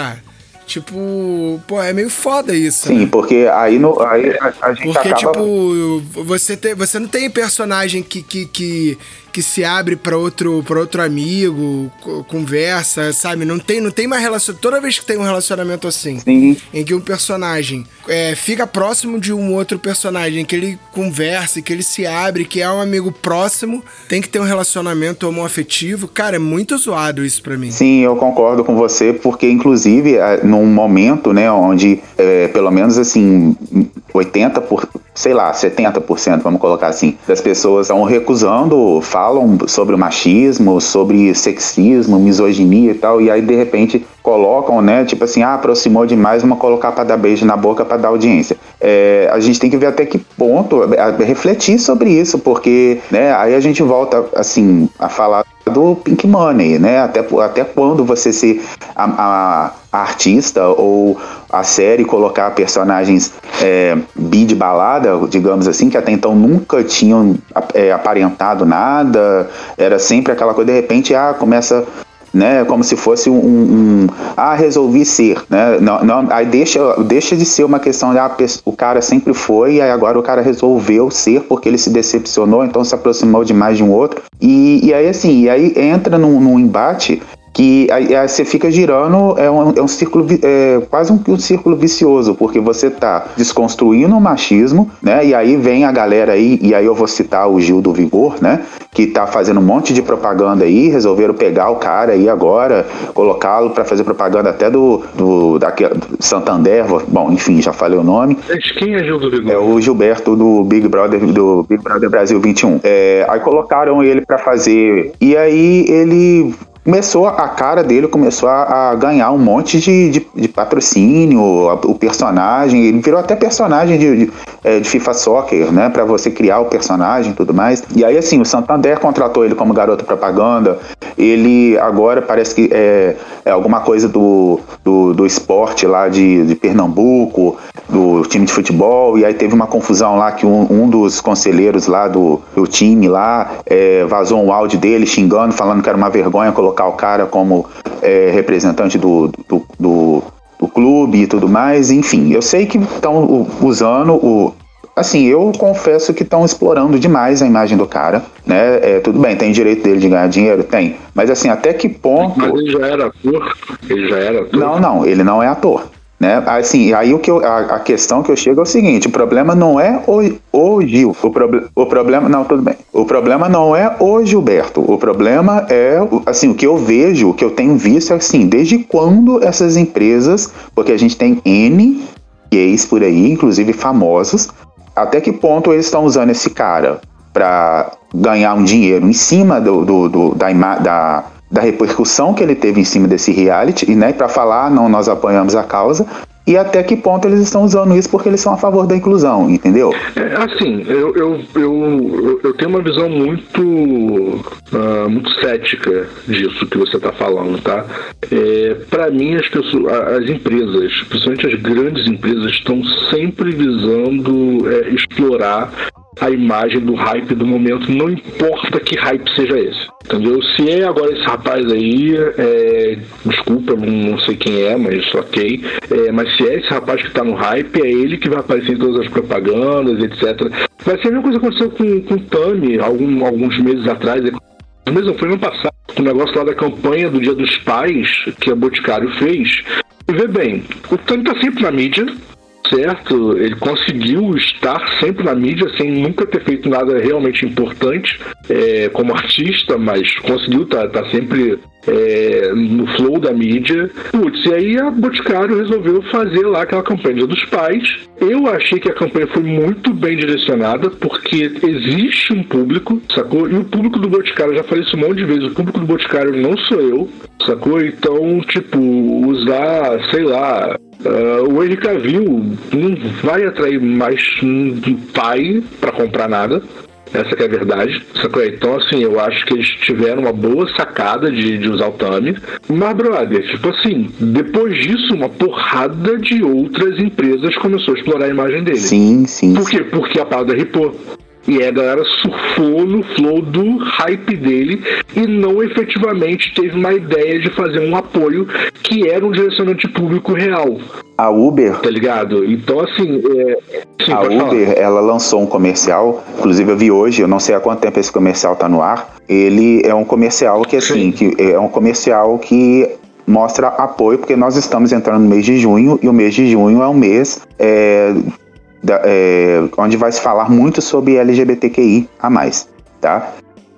Tipo, pô, é meio foda isso. Sim, né? porque aí, no, aí a, a gente porque, acaba... tipo, você, tem, você não tem personagem que, que, que que se abre para outro outro amigo, conversa, sabe? Não tem não tem mais relação. Toda vez que tem um relacionamento assim, Sim. em que um personagem é, fica próximo de um outro personagem, que ele conversa, que ele se abre, que é um amigo próximo, tem que ter um relacionamento homoafetivo. Cara, é muito zoado isso para mim. Sim, eu concordo com você, porque inclusive num momento, né, onde é, pelo menos assim 80 por, sei lá, 70%, vamos colocar assim, das pessoas estão recusando, falam sobre machismo, sobre sexismo, misoginia e tal, e aí de repente colocam, né, tipo assim, ah, aproximou demais, vamos colocar para dar beijo na boca para dar audiência. É, a gente tem que ver até que ponto, refletir sobre isso, porque, né, aí a gente volta, assim, a falar do Pink Money, né? Até, até quando você se a, a artista ou a série colocar personagens é, bi de balada, digamos assim, que até então nunca tinham é, aparentado nada, era sempre aquela coisa, de repente, ah, começa né? Como se fosse um, um, ah, resolvi ser, né? Não, não, aí deixa, deixa de ser uma questão de ah, o cara sempre foi e aí agora o cara resolveu ser porque ele se decepcionou, então se aproximou demais de um outro. E, e aí assim, e aí entra num, num embate que aí, aí você fica girando, é um, é um círculo, é quase um, um, círculo vicioso, porque você tá desconstruindo o machismo, né? E aí vem a galera aí, e aí eu vou citar o Gil do Vigor, né? Que tá fazendo um monte de propaganda aí, resolveram pegar o cara aí agora, colocá-lo para fazer propaganda até do, do, daquele, Santander, bom, enfim, já falei o nome. Quem é Gil do Vigor? É o Gilberto do Big Brother, do Big Brother Brasil 21. É, aí colocaram ele para fazer, e aí ele começou a cara dele começou a, a ganhar um monte de, de, de patrocínio, o personagem, ele virou até personagem de, de, é, de FIFA Soccer, né, para você criar o personagem e tudo mais. E aí assim, o Santander contratou ele como garoto propaganda. Ele agora parece que é, é alguma coisa do, do, do esporte lá de, de Pernambuco, do time de futebol, e aí teve uma confusão lá que um, um dos conselheiros lá do, do time lá é, vazou um áudio dele xingando, falando que era uma vergonha colocar colocar o cara como é, representante do, do, do, do clube e tudo mais, enfim. Eu sei que estão usando o, assim, eu confesso que estão explorando demais a imagem do cara, né? É, tudo bem, tem direito dele de ganhar dinheiro? Tem. Mas assim, até que ponto. Mas ele já era ator? Ele já era ator? Não, não, ele não é ator. Né? Assim, aí o que eu, a, a, questão que eu chego é o seguinte: o problema não é o, o Gil, o, proble, o problema não tudo bem. O problema não é o Gilberto. O problema é assim o que eu vejo, o que eu tenho visto é assim desde quando essas empresas, porque a gente tem n gays por aí, inclusive famosos, até que ponto eles estão usando esse cara para ganhar um dinheiro em cima do, do, do da, da da repercussão que ele teve em cima desse reality, e né, para falar, não, nós apoiamos a causa, e até que ponto eles estão usando isso porque eles são a favor da inclusão, entendeu? É, assim, eu, eu, eu, eu tenho uma visão muito, uh, muito cética disso que você está falando, tá? É, Para mim, as, pessoas, as empresas, principalmente as grandes empresas, estão sempre visando é, explorar a imagem do hype do momento, não importa que hype seja esse. Entendeu? Se é agora esse rapaz aí, é, desculpa, não, sei quem é, mas ok. É, mas se é esse rapaz que tá no hype, é ele que vai aparecer em todas as propagandas, etc. Vai ser a mesma coisa que aconteceu com, com o Tami algum, alguns meses atrás. Mesmo foi no passado, o negócio lá da campanha do Dia dos Pais que a Boticário fez. E vê bem, o Tami tá sempre na mídia, certo, ele conseguiu estar sempre na mídia sem nunca ter feito nada realmente importante é, como artista, mas conseguiu estar tá, tá sempre é, no flow da mídia. Putz, e aí a Boticário resolveu fazer lá aquela campanha dos pais. Eu achei que a campanha foi muito bem direcionada, porque existe um público, sacou? E o público do Boticário, já falei isso um monte de vezes, o público do Boticário não sou eu, sacou? Então, tipo, usar, sei lá, Uh, o Henry Cavill não vai atrair mais um pai para comprar nada. Essa é a verdade. Sacou? Então, assim, eu acho que eles tiveram uma boa sacada de, de usar o Tami. Mas, brother, tipo assim, depois disso, uma porrada de outras empresas começou a explorar a imagem dele. Sim, sim. Por quê? Porque a parada ripou. E a galera surfou no flow do hype dele e não efetivamente teve uma ideia de fazer um apoio que era um direcionamento público real. A Uber. Tá ligado? Então, assim. É... Sim, a Uber, falar. ela lançou um comercial, inclusive eu vi hoje, eu não sei há quanto tempo esse comercial tá no ar. Ele é um comercial que, assim, que é um comercial que mostra apoio, porque nós estamos entrando no mês de junho e o mês de junho é um mês é, da, é, onde vai se falar muito sobre LGBTQI a mais, tá?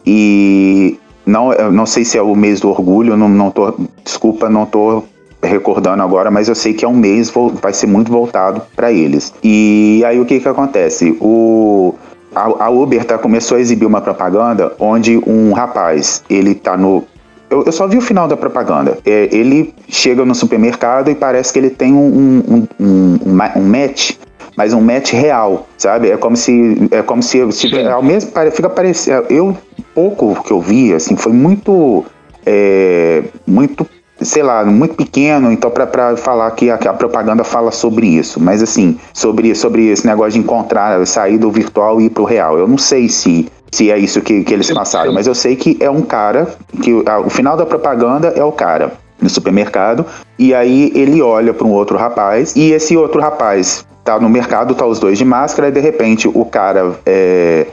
E não, não sei se é o mês do orgulho, não, não tô, desculpa, não tô recordando agora, mas eu sei que é um mês vai ser muito voltado para eles. E aí o que que acontece? O a, Uber tá, começou a exibir uma propaganda onde um rapaz, ele tá no eu, eu, só vi o final da propaganda. É, ele chega no supermercado e parece que ele tem um, um, um, um, um match mas um match real, sabe? É como se é como se, se ao mesmo fica parecendo eu pouco que eu vi assim foi muito é, muito sei lá, muito pequeno, então para falar que a, a, propaganda fala sobre isso, mas assim, sobre, sobre esse negócio de encontrar, sair do virtual e ir pro real. Eu não sei se se é isso que, que eles passaram, mas eu sei que é um cara, que a, o final da propaganda é o cara no supermercado, e aí ele olha para um outro rapaz, e esse outro rapaz tá no mercado, tá os dois de máscara, e de repente o cara é,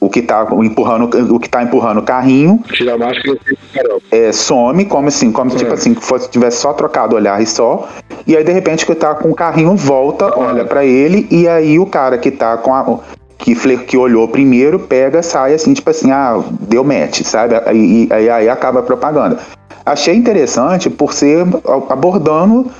o que tá empurrando o que tá empurrando o carrinho tira a máscara é, some como assim como é. tipo assim que fosse tivesse só trocado olhar e só e aí de repente que tá com o carrinho volta é. olha para ele e aí o cara que tá com a que, que olhou primeiro pega sai assim tipo assim ah deu match sabe aí, aí, aí acaba a propaganda achei interessante por ser abordando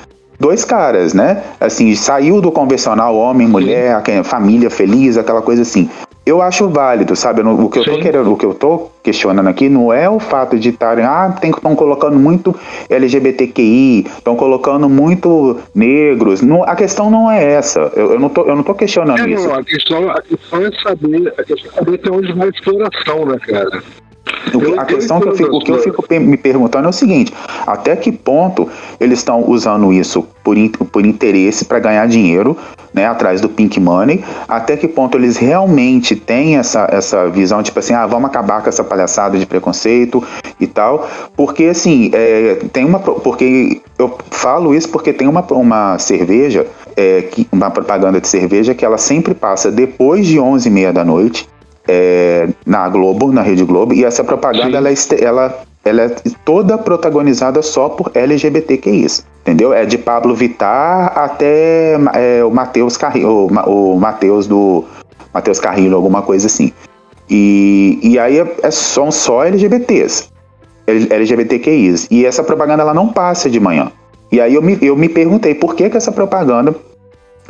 dois caras, né? Assim, saiu do convencional homem, mulher, família feliz, aquela coisa assim. Eu acho válido, sabe? O que eu tô querendo, o que eu tô questionando aqui não é o fato de estarem, ah, estão colocando muito LGBTQI, estão colocando muito negros. Não, a questão não é essa. Eu, eu, não, tô, eu não tô questionando é, isso. Não, a questão, a questão é saber, a questão é saber até onde vai a exploração, né, cara? A questão que eu fico, o que eu fico me perguntando é o seguinte: até que ponto eles estão usando isso por, por interesse para ganhar dinheiro, né, atrás do pink money? Até que ponto eles realmente têm essa, essa visão, tipo assim, ah, vamos acabar com essa palhaçada de preconceito e tal? Porque assim, é, tem uma. Porque eu falo isso porque tem uma, uma cerveja. É, uma propaganda de cerveja que ela sempre passa depois de 11 e meia da noite é, na Globo, na Rede Globo, e essa propaganda ela, é ela, ela é toda protagonizada só por LGBTQIs, entendeu? É de Pablo Vittar até é, o Matheus Carrilho, o, o Matheus do Matheus Carrilho, alguma coisa assim. E, e aí é, é, são só LGBTs, LGBTQIs. E essa propaganda ela não passa de manhã. E aí eu me, eu me perguntei por que, que essa propaganda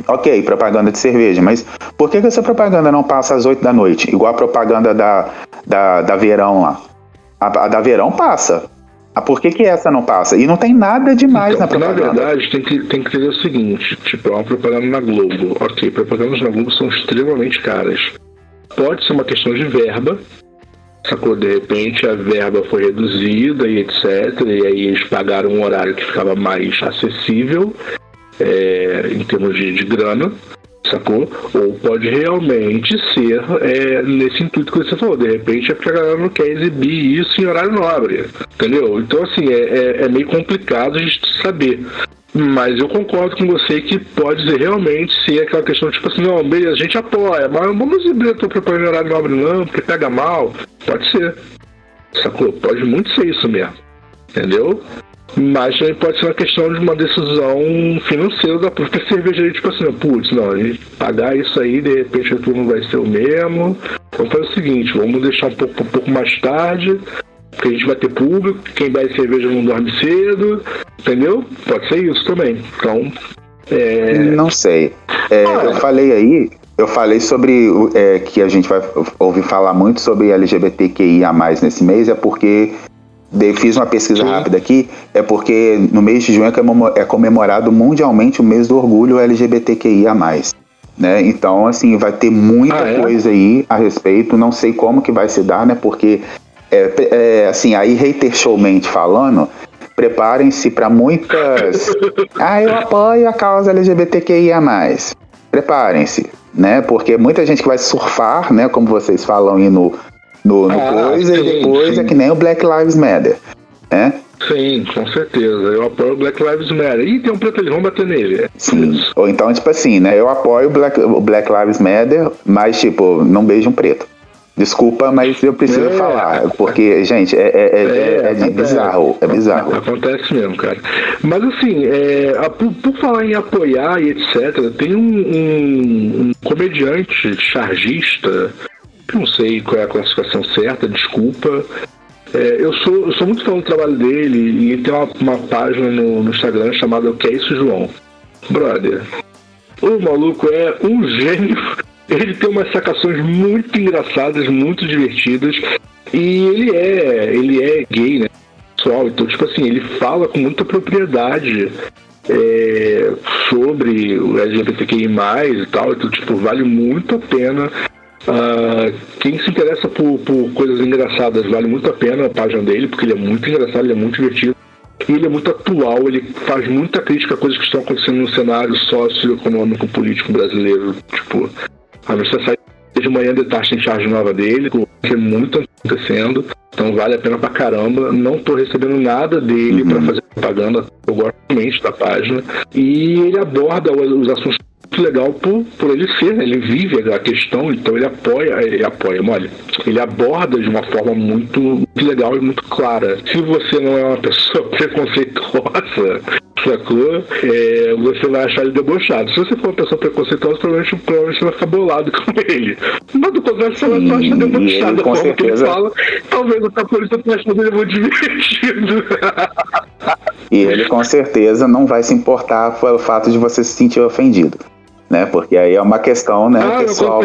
Ok, propaganda de cerveja, mas por que, que essa propaganda não passa às 8 da noite? Igual a propaganda da, da, da Verão lá. A, a da Verão passa. Ah, por que, que essa não passa? E não tem nada demais então, na propaganda. Na verdade, tem que, tem que ter o seguinte: tipo, é uma propaganda na Globo. Ok, propagandas na Globo são extremamente caras. Pode ser uma questão de verba, sacou? De repente a verba foi reduzida e etc. E aí eles pagaram um horário que ficava mais acessível é, em termos de, de grana, sacou? Ou pode realmente ser é, nesse intuito que você falou. De repente é porque a galera não quer exibir isso em horário nobre, entendeu? Então, assim, é, é, é meio complicado a gente saber. Mas eu concordo com você que pode realmente ser aquela questão, tipo assim, não, beleza, a gente apoia, mas não vamos exibir a tua propaganda em horário nobre não, porque pega mal. Pode ser. Sacou? Pode muito ser isso mesmo. Entendeu? Mas pode ser uma questão de uma decisão financeira da própria cervejaria, tipo assim, putz, não, a gente pagar isso aí, de repente o turno vai ser o mesmo. Vamos fazer o seguinte, vamos deixar um pouco, um pouco mais tarde, porque a gente vai ter público, quem bebe cerveja não dorme cedo, entendeu? Pode ser isso também. Então. É... Não sei. É, ah, eu falei aí, eu falei sobre é, que a gente vai ouvir falar muito sobre LGBTQIA nesse mês, é porque fiz uma pesquisa Sim. rápida aqui, é porque no mês de junho é, é comemorado mundialmente o mês do orgulho LGBTQIA+. Né? Então, assim, vai ter muita ah, é? coisa aí a respeito, não sei como que vai se dar, né? Porque, é, é assim, aí hater showmente falando, preparem-se para muitas... ah, eu apoio a causa LGBTQIA+. Preparem-se, né? Porque muita gente que vai surfar, né? Como vocês falam aí no, no, no ah, coisa, sim, e depois sim. é que nem o Black Lives Matter, né? Sim, com certeza. Eu apoio o Black Lives Matter. Ih, tem um preto ali, vamos bater nele. Sim. Ou então, tipo assim, né? Eu apoio o Black, o Black Lives Matter, mas, tipo, não beijo um preto. Desculpa, mas eu preciso é, falar, porque, gente, é, é, é, é, é bizarro, é bizarro. Acontece mesmo, cara. Mas assim, por, por, falar em apoiar e etc., tem um, um, um comediante chargista, não sei qual é a classificação certa, desculpa, é, eu, sou, eu sou muito fã do trabalho dele e tem uma, uma página no, no, Instagram chamada O Que É Isso, João? Brother, o maluco é um gênio. Ele tem umas sacações muito engraçadas, muito divertidas. E ele é, ele é gay, né? Pessoal, então, tipo assim, ele fala com muita propriedade é, sobre o LGBTQI e tal. Então, tipo, vale muito a pena Uh, quem se interessa por, por, coisas engraçadas vale muito a pena a página dele, porque ele é muito engraçado, ele é muito divertido. E ele é muito atual, ele faz muita crítica a coisas que estão acontecendo no cenário socioeconômico político brasileiro. Tipo, a você sai de manhã de tarde tem charge nova dele, que é muito acontecendo. Então vale a pena pra caramba. Não tô recebendo nada dele uhum. para fazer propaganda. Eu gosto muito da página. E ele aborda os assuntos muito legal por, por ele ser, né? ele vive a questão, então ele apoia, ele apoia, olha, ele aborda de uma forma muito, muito legal e muito clara. Se você não é uma pessoa preconceituosa, sacou? É, você vai achar ele debochado. Se você for uma pessoa preconceituosa, provavelmente, provavelmente você vai ficar bolado com ele. Mas do contrário, você vai achar debochado forma certeza... que ele fala. Talvez o capolista tenha achado ele muito divertido. e ele com certeza não vai se importar pelo fato de você se sentir ofendido né? Porque aí é uma questão, né, ah, pessoal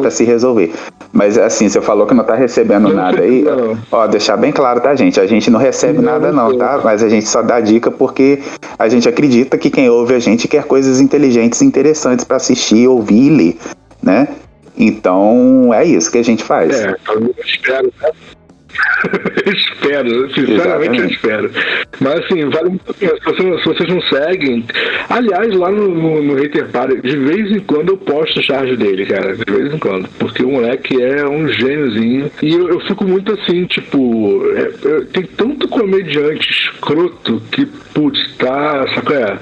para se resolver. Mas assim, você falou que não tá recebendo nada aí, ó, deixar bem claro, tá, gente? A gente não recebe não, nada não, tá? Mas a gente só dá dica porque a gente acredita que quem ouve a gente quer coisas inteligentes e interessantes para assistir, ouvir e ler, né? Então é isso que a gente faz. É, eu espero, né? espero, sinceramente eu espero. Mas assim, vale muito a pena. Se, vocês, se vocês não seguem. Aliás, lá no, no, no Hater Party, de vez em quando eu posto charge dele, cara. De vez em quando. Porque o moleque é um gêniozinho. E eu, eu fico muito assim, tipo. É, é, tem tanto comediante escroto que, putz, tá. Saca é?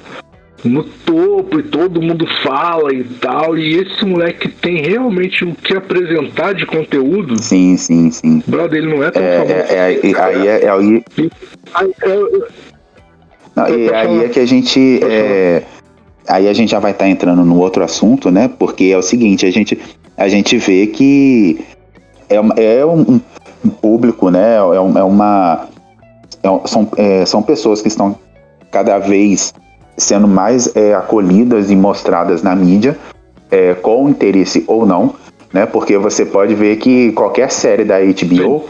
No topo e todo mundo fala e tal. E esse moleque tem realmente o que apresentar de conteúdo. Sim, sim, sim. Brother, ele não é tão é, famoso. É, é, aí é, é, aí... Não, e aí é que a gente. É, aí a gente já vai estar tá entrando no outro assunto, né? Porque é o seguinte, a gente, a gente vê que é, é um, um público, né? É, é uma. É, são, é, são pessoas que estão cada vez sendo mais é, acolhidas e mostradas na mídia, é, com interesse ou não, né? Porque você pode ver que qualquer série da HBO Sim.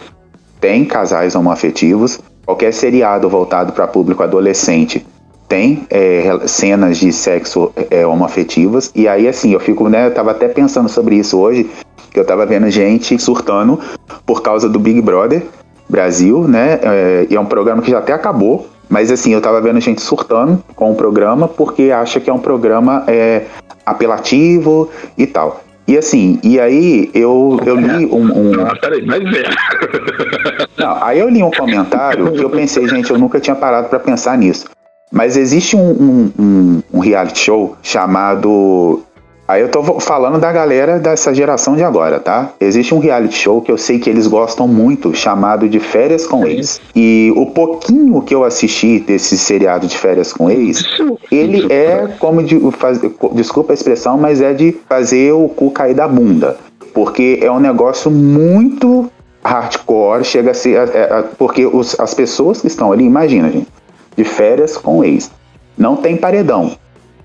tem casais homoafetivos, qualquer seriado voltado para público adolescente tem é, cenas de sexo é, homoafetivas. E aí, assim, eu fico, né? Eu tava até pensando sobre isso hoje, que eu tava vendo gente surtando por causa do Big Brother Brasil, né? É, e é um programa que já até acabou, mas assim, eu tava vendo gente surtando com o programa porque acha que é um programa é, apelativo e tal. E assim, e aí eu, eu li um. um... Ah, peraí, mas é. Não, aí eu li um comentário que eu pensei, gente, eu nunca tinha parado para pensar nisso. Mas existe um, um, um reality show chamado Aí eu tô falando da galera dessa geração de agora, tá? Existe um reality show que eu sei que eles gostam muito, chamado de Férias com Ex. E o pouquinho que eu assisti desse seriado de Férias com Ex, ele é como de fazer, desculpa a expressão, mas é de fazer o cu cair da bunda. Porque é um negócio muito hardcore, chega a ser. É, é, porque os, as pessoas que estão ali, imagina, gente, de férias com ex. Não tem paredão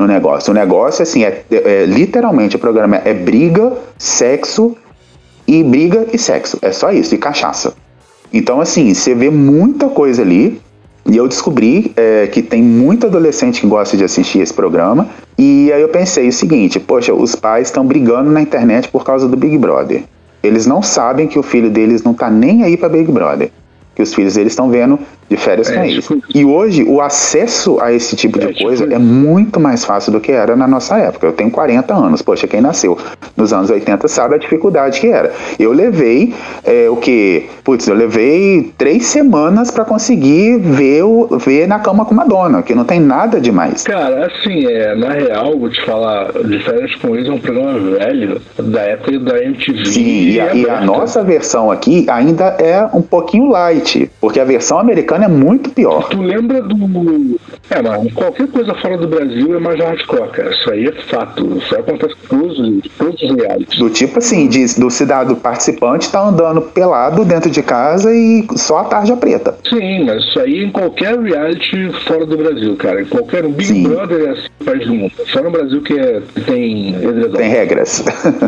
no negócio. O negócio, assim, é, é, literalmente o programa é briga, sexo e briga e sexo. É só isso, e cachaça. Então, assim, você vê muita coisa ali. E eu descobri é, que tem muito adolescente que gosta de assistir esse programa. E aí eu pensei o seguinte: poxa, os pais estão brigando na internet por causa do Big Brother. Eles não sabem que o filho deles não tá nem aí para Big Brother. Que os filhos deles estão vendo de férias É, com tipo ex. E hoje o acesso a esse tipo de É, tipo coisa isso. é muito mais fácil do que era na nossa época. Eu tenho 40 anos, poxa, quem nasceu nos anos 80 sabe a dificuldade que era. Eu levei é, o que? Putz, eu levei três semanas pra conseguir ver, o, ver na cama com Madonna, que não tem nada demais. Cara, assim, é, na real, vou te falar, De Férias com Ex é um programa velho, da época da MTV. Sim, e a, e a aberta. nossa versão aqui ainda é um pouquinho light, porque a versão americana é muito pior. Tu lembra do. É, mas qualquer coisa fora do Brasil é mais hardcore, cara. Isso aí é fato. Isso aí acontece com todos, os- todos os realities. Do tipo assim, do cidadão participante tá andando pelado dentro de casa e só a tarja preta. Sim, mas isso aí em qualquer reality fora do Brasil, cara. Em qualquer um Big Sim. Brother é assim país do mundo. Só no Brasil que é, tem. Tem regras.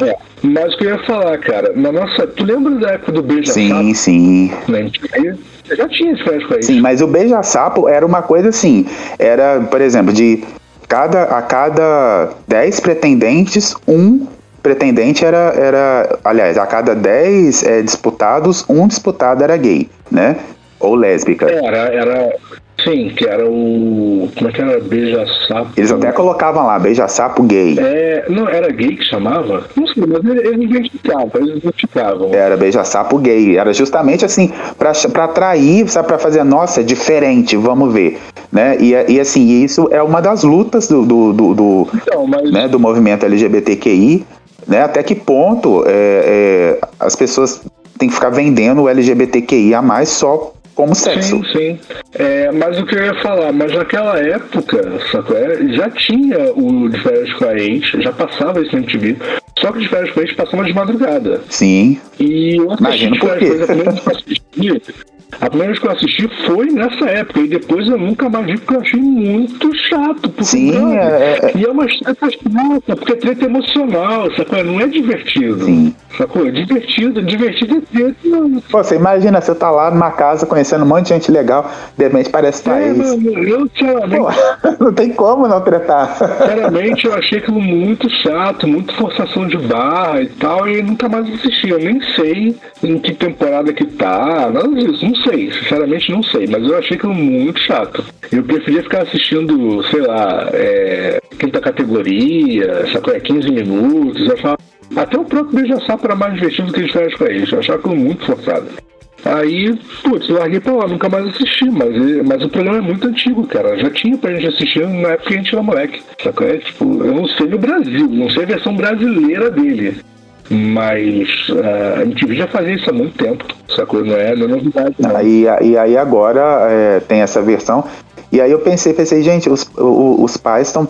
É. Mas o que eu ia falar, cara, na nossa. Tu lembra da época do beijo sim, sim. MTV? Eu já tinha esse com Sim, mas o beija-sapo era uma coisa assim. Era, por exemplo, de cada, a cada 10 pretendentes, um pretendente era, era. Aliás, a cada 10 é, disputados, um disputado era gay, né? Ou lésbica. Era, era. Sim, que era o. Como é que era? Beija-sapo. Eles até colocavam lá, beija-sapo gay. É, não, era gay que chamava? Não sei, mas eles identificavam, eles identificavam. Era beija-sapo gay. Era justamente assim, pra, pra atrair, sabe, pra fazer, nossa, é diferente, vamos ver. Né? E, e assim, isso é uma das lutas do, do, do, do, Então, mas. né, do movimento LGBTQI, né? Até que ponto é, é, as pessoas têm que ficar vendendo o LGBTQI a mais só como sexo. Sim, sim. É, mas o que eu ia falar, mas naquela época, sacou? Já tinha o de férias com a ex, já passava isso na MTV, só que o de férias com a ex passava de madrugada. Sim. E eu assisti Imagino de férias com a ex, a primeira vez que eu assisti, foi nessa época, e depois eu nunca mais vi porque eu achei muito chato. Porque, Sim, brother, é- é- E é uma treta chata, porque é treta emocional, sacou? Não é divertido. Sim. Sacou? É divertido, divertido é treta, mano. Pô, você imagina, você tá lá numa casa conhecendo um monte de gente legal, de repente parece tá É, mano, eu, sinceramente, Pô, não tem como não tretar. Sinceramente, eu achei aquilo muito chato, muito forçação de barra e tal, e nunca mais assisti. Eu nem sei em que temporada que tá, nada disso, não sei, sinceramente não sei, mas eu achei aquilo muito chato. Eu preferia ficar assistindo, sei lá, é, quinta categoria, sacou? É 15 minutos, eu achava. Até o próprio Beija-Sapo era mais divertido do que as férias com a ex, eu achava aquilo muito forçado. Aí, putz, larguei pra lá, nunca mais assisti, mas, mas o programa é muito antigo, cara. Já tinha pra gente assistir na época que a gente era moleque. É, tipo, eu não sei no Brasil, não sei a versão brasileira dele. Mas ah, a MTV já fazia isso há muito tempo, sacou? Não é, não é novidade, não. Aí, e aí agora é, tem essa versão. E aí eu pensei, pensei, gente, os, o- os pais estão,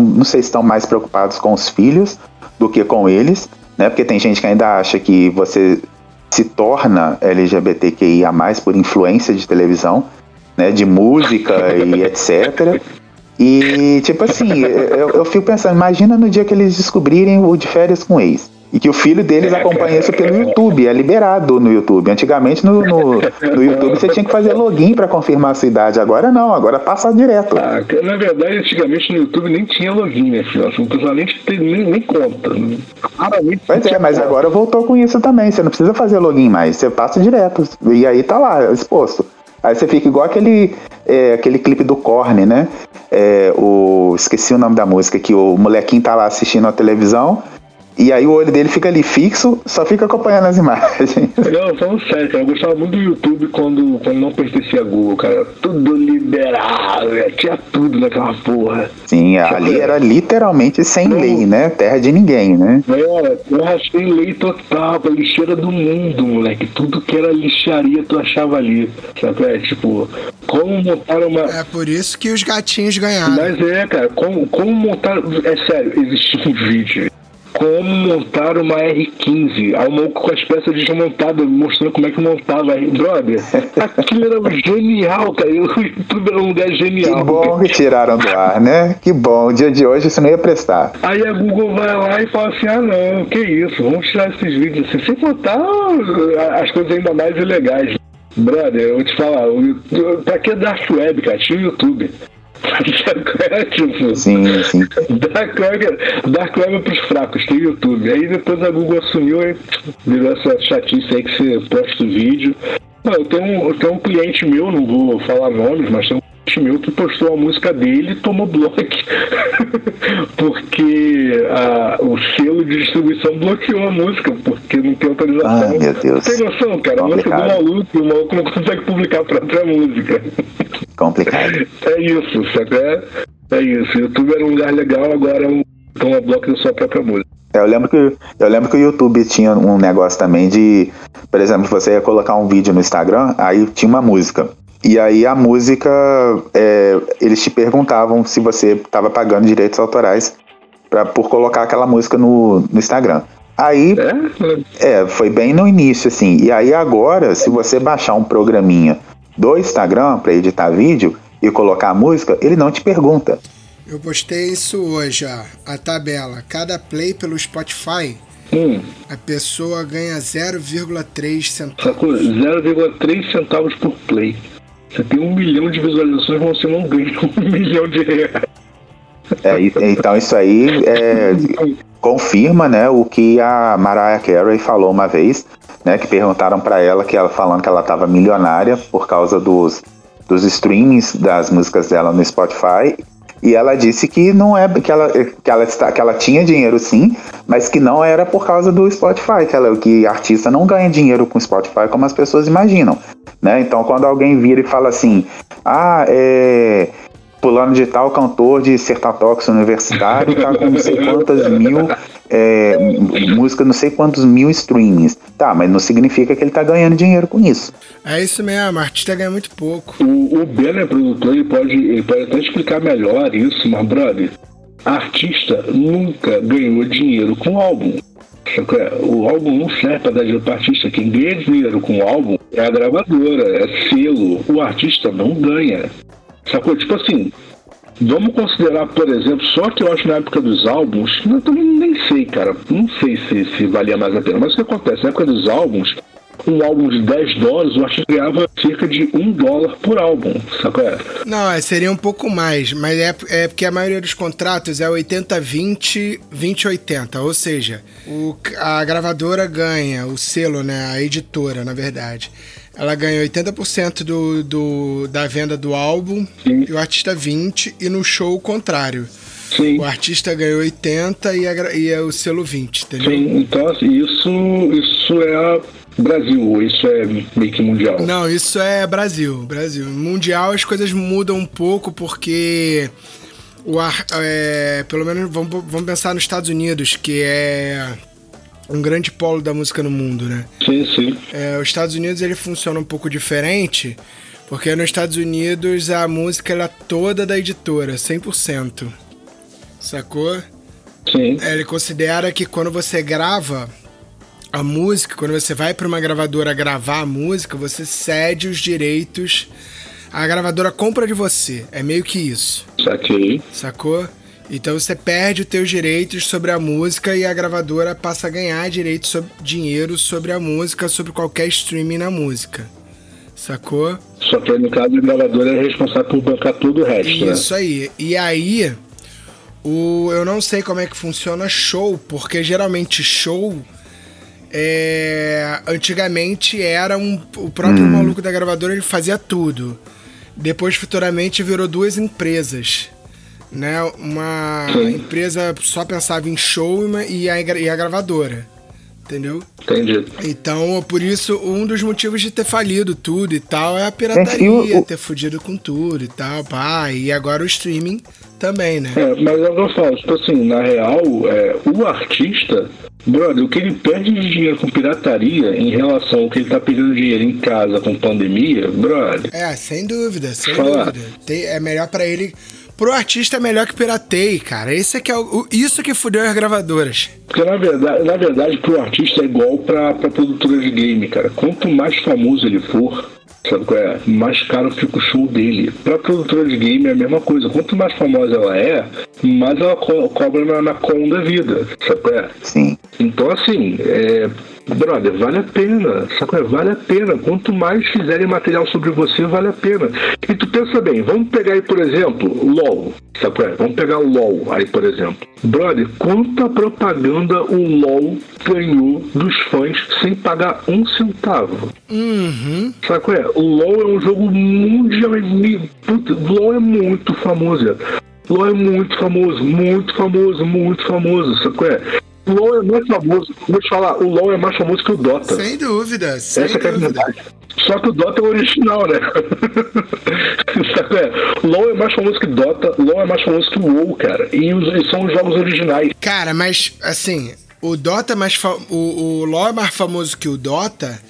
não sei se estão mais preocupados com os filhos do que com eles, né? Porque tem gente que ainda acha que você se torna LGBTQIA+, por influência de televisão, né? De música e etc. E, tipo assim, eu, eu fico pensando, imagina no dia que eles descobrirem o de férias com ex. E que o filho deles acompanha isso pelo YouTube, é liberado no YouTube. Antigamente no, no, no YouTube você tinha que fazer login para confirmar a sua idade. Agora não, agora passa direto. Ah, na verdade, antigamente no YouTube nem tinha login, né, filho? Não precisava nem, nem, nem conta. Raramente Pois é, mas agora voltou com isso também. Você não precisa fazer login mais, você passa direto. E aí tá lá, exposto. Aí você fica igual aquele, é, aquele clipe do Korn, né? É, o, esqueci o nome da música, que o molequinho tá lá assistindo a televisão. E aí o olho dele fica ali fixo, só fica acompanhando as imagens. Não, falando sério, cara, eu gostava muito do YouTube quando, quando não pertencia a Google, cara. Tudo liberado, tinha tudo naquela porra. Sim, ali era literalmente sem lei, né? Terra de ninguém, né? Era, eu achei lei total, a lixeira do mundo, moleque. Tudo que era lixaria tu achava ali. Sabe? É tipo, como montar uma. É por isso que os gatinhos ganharam. Mas é, cara, como, como montar. É sério, existia um vídeo. Como montar uma R15. Aí o maluco com as peças desmontadas, mostrando como é que montava. Aí, brother, aquilo era genial, cara. O YouTube era um lugar Que genial. bom que tiraram do ar, né? Que bom. O dia de hoje isso não ia prestar. Aí a Google vai lá e fala assim: ah, não, que isso, vamos tirar esses vídeos assim, sem contar as coisas ainda mais ilegais. Brother, eu vou te falar, pra que Dark Web, cara? Tinha o YouTube. É, tipo, Sim, sim. Dark Web, Dark Web pros fracos, tem YouTube. Aí depois a Google assumiu e virou essa chatice aí que você posta o vídeo. Eu tenho, eu tenho um cliente meu, não vou falar nomes, mas tem um cliente meu que postou a música dele e tomou bloco. porque a, o selo de distribuição bloqueou a música, porque não tem autorização. Ah, meu Deus. Tem noção, cara? A música do maluco, o maluco não consegue publicar a própria música. Complicado. É isso, sabe? É, é isso. O YouTube era um lugar legal, agora é um toma bloco da sua própria música. É, eu lembro, que, eu lembro que o YouTube tinha um negócio também de, por exemplo, você ia colocar um vídeo no Instagram, aí tinha uma música. E aí a música, é, eles te perguntavam se você estava pagando direitos autorais pra, por colocar aquela música no, no Instagram. Aí, é? é, foi bem no início, assim. E aí agora, se você baixar um programinha do Instagram para editar vídeo e colocar a música, ele não te pergunta. Eu postei isso hoje, ó, a tabela. Cada play pelo Spotify, hum. a pessoa ganha 0,3 centavos. Sacou? 0,3 centavos por play. Você tem um milhão de visualizações, mas você não ganha um milhão de reais. É, então isso aí é, confirma, né, o que a Mariah Carey falou uma vez, né, que perguntaram para ela que ela falando que ela estava milionária por causa dos dos streamings das músicas dela no Spotify e ela disse que não é que ela, que ela, está, que ela tinha dinheiro sim, mas que não era por causa do Spotify, que, ela, que artista não ganha dinheiro com Spotify como as pessoas imaginam. Né? Então quando alguém vira e fala assim, ah, é, Pulando de tal cantor de Sertatox universitário tá com não sei quantas mil é, música, não sei quantos mil streamings. Tá, mas não significa que ele tá ganhando dinheiro com isso. É isso mesmo, o artista ganha muito pouco. O, o Ben é produtor, ele pode, ele pode até explicar melhor isso, mas brother, artista nunca ganhou dinheiro com álbum. O álbum não serve para dar dinheiro para artista. Quem ganha dinheiro com o álbum é a gravadora, é selo. O artista não ganha. Sacou? Tipo assim, vamos considerar, por exemplo, só que eu acho na época dos álbuns, eu também nem sei, cara, não sei se, se valia mais a pena, mas o que acontece? Na época dos álbuns, um álbum de 10 dólares, o artista ganhava cerca de 1 dólar por álbum, sacou? É? Não, é, seria um pouco mais, mas é, é porque a maioria dos contratos é 80-20, 20-80, ou seja, o, a gravadora ganha, o selo, né, a editora, na verdade, ela ganha 80% do, do, da venda do álbum Sim. e o artista 20%, e no show o contrário. Sim. O artista ganhou 80 e, a, e é o selo 20, entendeu? Sim, então assim, isso, isso é Brasil, isso é meio que mundial. Não, isso é Brasil, Brasil. Mundial as coisas mudam um pouco porque o ar, é, pelo menos vamos, vamos pensar nos Estados Unidos, que é um grande polo da música no mundo, né? Sim, sim. É, os Estados Unidos ele funciona um pouco diferente, porque nos Estados Unidos a música ela é toda da editora, 100%. Sacou? Sim. Ele considera que quando você grava a música, quando você vai para uma gravadora gravar a música, você cede os direitos. A gravadora compra de você. É meio que isso. Saquei. Sacou? Então você perde os teus direitos sobre a música e a gravadora passa a ganhar direito sobre, dinheiro sobre a música, sobre qualquer streaming na música. Sacou? Só que no caso a gravadora é responsável por bancar todo o resto, né? Isso né? aí. E aí, o, eu não sei como é que funciona show, porque geralmente show é, antigamente era um, o próprio hum. maluco da gravadora ele fazia tudo. Depois futuramente virou duas empresas né? Uma empresa só pensava em show e a, e a gravadora. Entendeu? Entendi. Então, por isso, um dos motivos de ter falido tudo e tal é a pirataria, é, ter fudido com tudo e tal, pá. E agora o streaming também, né? É, mas eu vou falar, tipo assim, na real, é, o artista, brother, o que ele perde de dinheiro com pirataria em relação ao que ele tá perdendo dinheiro em casa com pandemia, brother. É, sem dúvida, sem falar. dúvida. Tem, é melhor para ele pro artista é melhor que pirateie, cara. Isso é que é o, isso que fudeu as gravadoras. Porque na verdade, na verdade pro artista é igual pra, pra produtora de game, cara. Quanto mais famoso ele for, sabe qual é? Mais caro fica o show dele. Pra produtora de game é a mesma coisa. Quanto mais famosa ela é, mais ela co cobra na, na com da vida, sabe qual é? Sim. Então, assim, é, brother, vale a pena, sacou? Vale a pena. Quanto mais fizerem material sobre você, vale a pena. E tu pensa bem, vamos pegar aí, por exemplo, LOL, sacou? Vamos pegar o LOL aí, por exemplo. Brother, quanta propaganda o LOL ganhou dos fãs sem pagar um centavo? Uhum. Sacou? O LOL é um jogo mundial. Puta, LOL é muito famoso. LOL é muito famoso, muito famoso, muito famoso, sacou? O LoL é mais famoso. Vou te falar, o LoL é mais famoso que o Dota. Sem dúvida, sem Essa dúvida. é a verdade. Só que o Dota é o original, né? o LoL é mais famoso que Dota, LoL é mais famoso que o WoW, cara. E, os, e são os jogos originais. Cara, mas assim, o Dota é mais fa... o, o LoL é mais famoso que o Dota,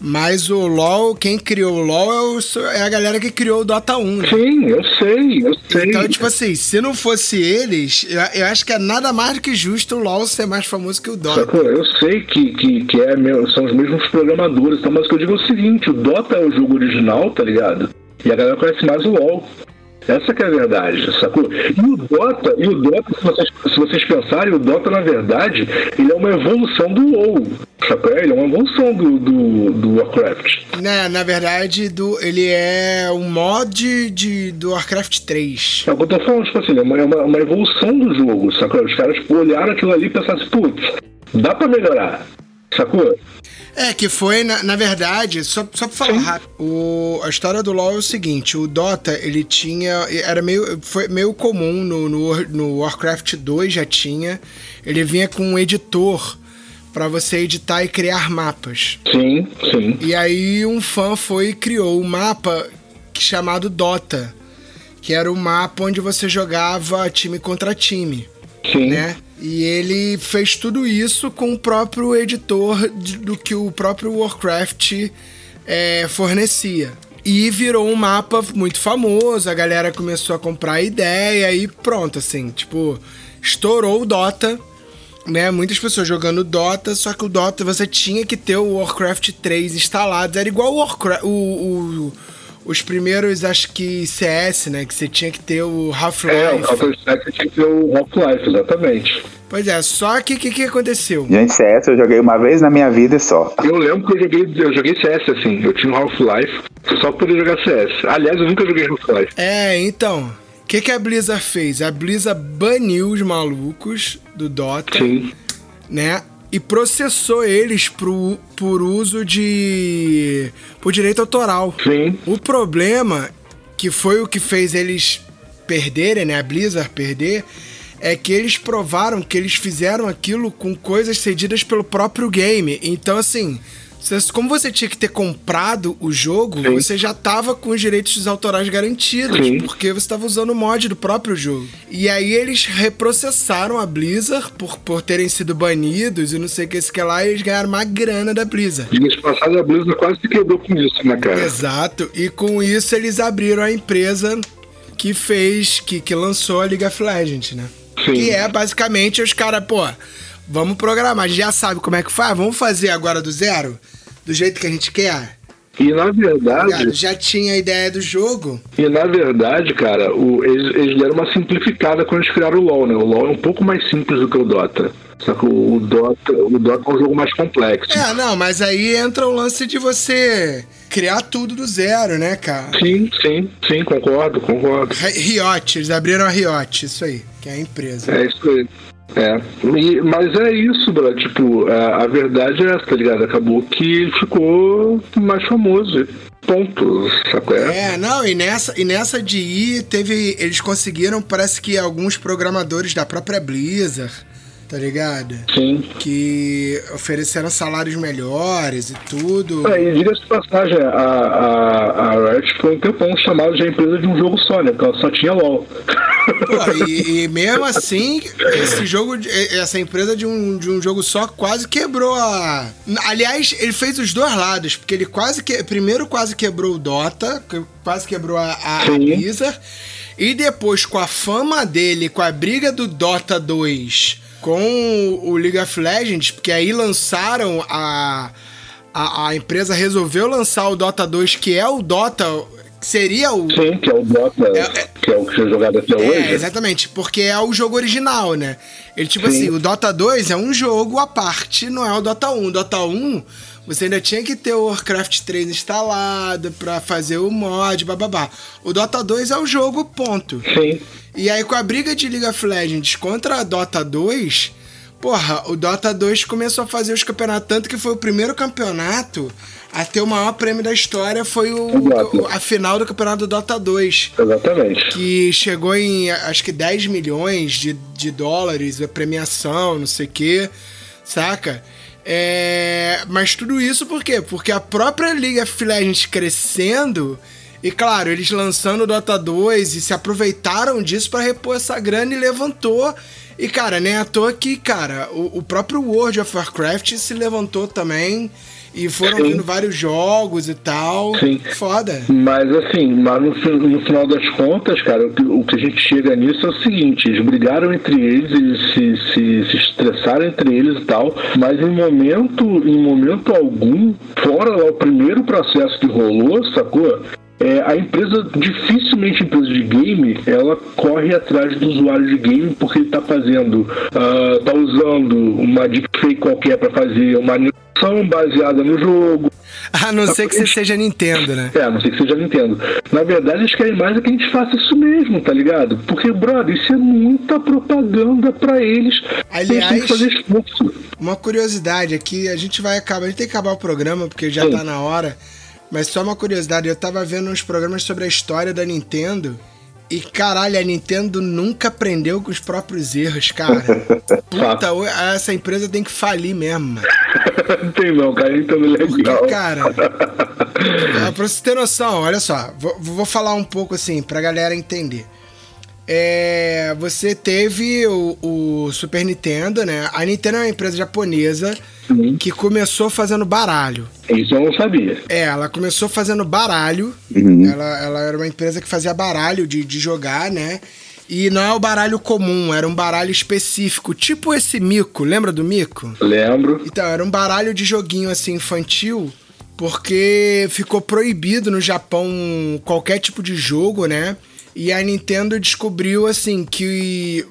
mas o LoL, quem criou o LoL é, é a galera que criou o Dota 1, né? Sim, eu sei, eu sei. Então, tipo assim, se não fosse eles, eu, acho que é nada mais do que justo o LoL ser mais famoso que o Dota. Sacou? Eu sei que, que, que é, são os mesmos programadores, tá? mas o que eu digo é o seguinte, o Dota é o jogo original, tá ligado? E a galera conhece mais o LoL. Essa que é a verdade, sacou? E o Dota, e o Dota, se vocês, se vocês pensarem, o Dota, na verdade, ele é uma evolução do WoW, sacou? Ele é uma evolução do, do, do Warcraft. Né, na verdade, do, ele é um mod de, do Warcraft 3. É o que eu tô falando, tipo assim, é uma, uma, uma evolução do jogo, sacou? Os caras olharam aquilo ali e pensaram assim, putz, dá pra melhorar, sacou? É, que foi, na, na verdade, só, só pra falar rápido, o, a história do LoL é o seguinte, o Dota, ele tinha, era meio, foi meio comum no, no, no Warcraft 2 já tinha, ele vinha com um editor para você editar e criar mapas. Sim, sim. E aí um fã foi e criou um mapa chamado Dota, que era o mapa onde você jogava time contra time, Sim. né? E ele fez tudo isso com o próprio editor do que o próprio Warcraft é, fornecia. E virou um mapa muito famoso, a galera começou a comprar a ideia e pronto, assim, tipo, estourou o Dota, né? Muitas pessoas jogando Dota, só que o Dota você tinha que ter o Warcraft 3 instalado. Era igual o Warcraft, o, o- os primeiros, acho que CS, né? Que você tinha que ter o É, o Half-Life. Counter-Strike tinha que ter o Half-Life, exatamente. Pois é, só que o que, que aconteceu? Gente, CS eu joguei uma vez na minha vida e só. Eu lembro que eu joguei, eu joguei CS assim, eu tinha um Half-Life, só pra poder jogar CS. Aliás, eu nunca joguei Half-Life. É, então. O que, que a Blizzard fez? A Blizzard baniu os malucos do Dota, Sim. né? E processou eles pro, por uso de. por direito autoral. Sim. O problema, que foi o que fez eles perderem, né? A Blizzard perder, é que eles provaram que eles fizeram aquilo com coisas cedidas pelo próprio game. Então, assim, como você tinha que ter comprado o jogo, Sim. você já tava com os direitos autorais garantidos, Sim. porque você estava usando o mod do próprio jogo. E aí eles reprocessaram a Blizzard por, por terem sido banidos e não sei o que, isso que lá, e eles ganharam uma grana da Blizzard. Diga-se de passagem, a Blizzard quase se quebrou com isso, né, cara? Exato. E com isso eles abriram a empresa que fez, que, que lançou a League of Legends, né? Sim. Que é basicamente os caras, pô, vamos programar, a gente já sabe como é que faz, vamos fazer agora do zero, do jeito que a gente quer. E na verdade, Já tinha a ideia do jogo. e na verdade, cara, o, eles, eles deram uma simplificada quando eles criaram o LoL, né? O LoL é um pouco mais simples do que o Dota. Só que o Dota, o Dota é um jogo mais complexo. É, não, mas aí entra o lance de você criar tudo do zero, né, cara? Sim, sim, sim, concordo, concordo. Ri- Riot, eles abriram a Riot, isso aí, que é a empresa. É isso aí. É, E- mas é isso, bro. Tipo, a, a verdade é essa, tá ligado? Acabou que ficou mais famoso. Ponto, sacou? É? É, não, e nessa, e nessa de ir, teve. Eles conseguiram, parece que alguns programadores da própria Blizzard, tá ligado? Sim. Que ofereceram salários melhores e tudo. É, e diga-se de passagem, a, a, a Riot foi um tempão chamada de empresa de um jogo só, né? Porque ela só tinha LOL. Pô, e, e mesmo assim, esse jogo, essa empresa de um, de um jogo só quase quebrou a. Aliás, ele fez os dois lados, porque ele quase que. Primeiro quase quebrou o Dota, quase quebrou a, a, a. Blizzard. E depois, com a fama dele, com a briga do Dota 2 com o League of Legends, porque aí lançaram a. A, a empresa resolveu lançar o Dota 2, que é o Dota seria o. Sim, que é o Dota, é, é, que é o que foi jogado até é, hoje. Exatamente, porque é o jogo original, né? Ele, tipo Sim. assim, o Dota 2 é um jogo à parte, não é o Dota 1. O Dota 1, você ainda tinha que ter o Warcraft 3 instalado pra fazer o mod, bababá. O Dota 2 é o jogo, ponto. Sim. E aí, com a briga de League of Legends contra a Dota 2, porra, o Dota 2 começou a fazer os campeonatos, tanto que foi o primeiro campeonato a ter o maior prêmio da história foi o, o, a final do campeonato do Dota 2. Exatamente. Que chegou em acho que 10 milhões de, de dólares, a premiação, não sei o quê, saca? É, mas tudo isso por quê? Porque a própria League of Legends crescendo e claro, eles lançando o Dota 2 e se aproveitaram disso para repor essa grana e levantou. E cara, nem à toa que, cara, o, o próprio World of Warcraft se levantou também. E foram Sim. vindo vários jogos e tal. Sim. Foda. Mas assim, mas no, no final das contas, cara, o que, o que, a gente chega nisso é o seguinte, eles brigaram entre eles, eles se, se, se estressaram entre eles e tal, mas em momento, em momento algum, fora lá o primeiro processo que rolou, sacou? É, a empresa, dificilmente a empresa de game, ela corre atrás do usuário de game porque ele está fazendo, uh, tá usando uma deepfake qualquer para fazer uma animação baseada no jogo. A não ser que você seja Nintendo, né? É, a não ser que seja Nintendo. Na verdade, eles querem mais é que a gente faça isso mesmo, tá ligado? Porque, brother, isso é muita propaganda para eles. Aliás, fazer esforço. uma curiosidade aqui, a gente vai acabar, a gente tem que acabar o programa porque já tá na hora. Mas só uma curiosidade, eu tava vendo uns programas sobre a história da Nintendo. E caralho, a Nintendo nunca aprendeu com os próprios erros, cara. Puta, essa empresa tem que falir mesmo, mano. Tem não, cara, a Nintendo é legal. Porque, cara, pra você ter noção, olha só, vou, vou falar um pouco assim, pra galera entender. É, você teve o, o, Super Nintendo, né? A Nintendo é uma empresa japonesa uhum. que começou fazendo baralho. Isso eu não sabia. É, ela começou fazendo baralho. Uhum. Ela, ela era uma empresa que fazia baralho de, de jogar, né? E não é o baralho comum, era um baralho específico, tipo esse mico, lembra do mico? Lembro. Então, era um baralho de joguinho assim infantil, porque ficou proibido no Japão qualquer tipo de jogo, né? E a Nintendo descobriu, assim, que.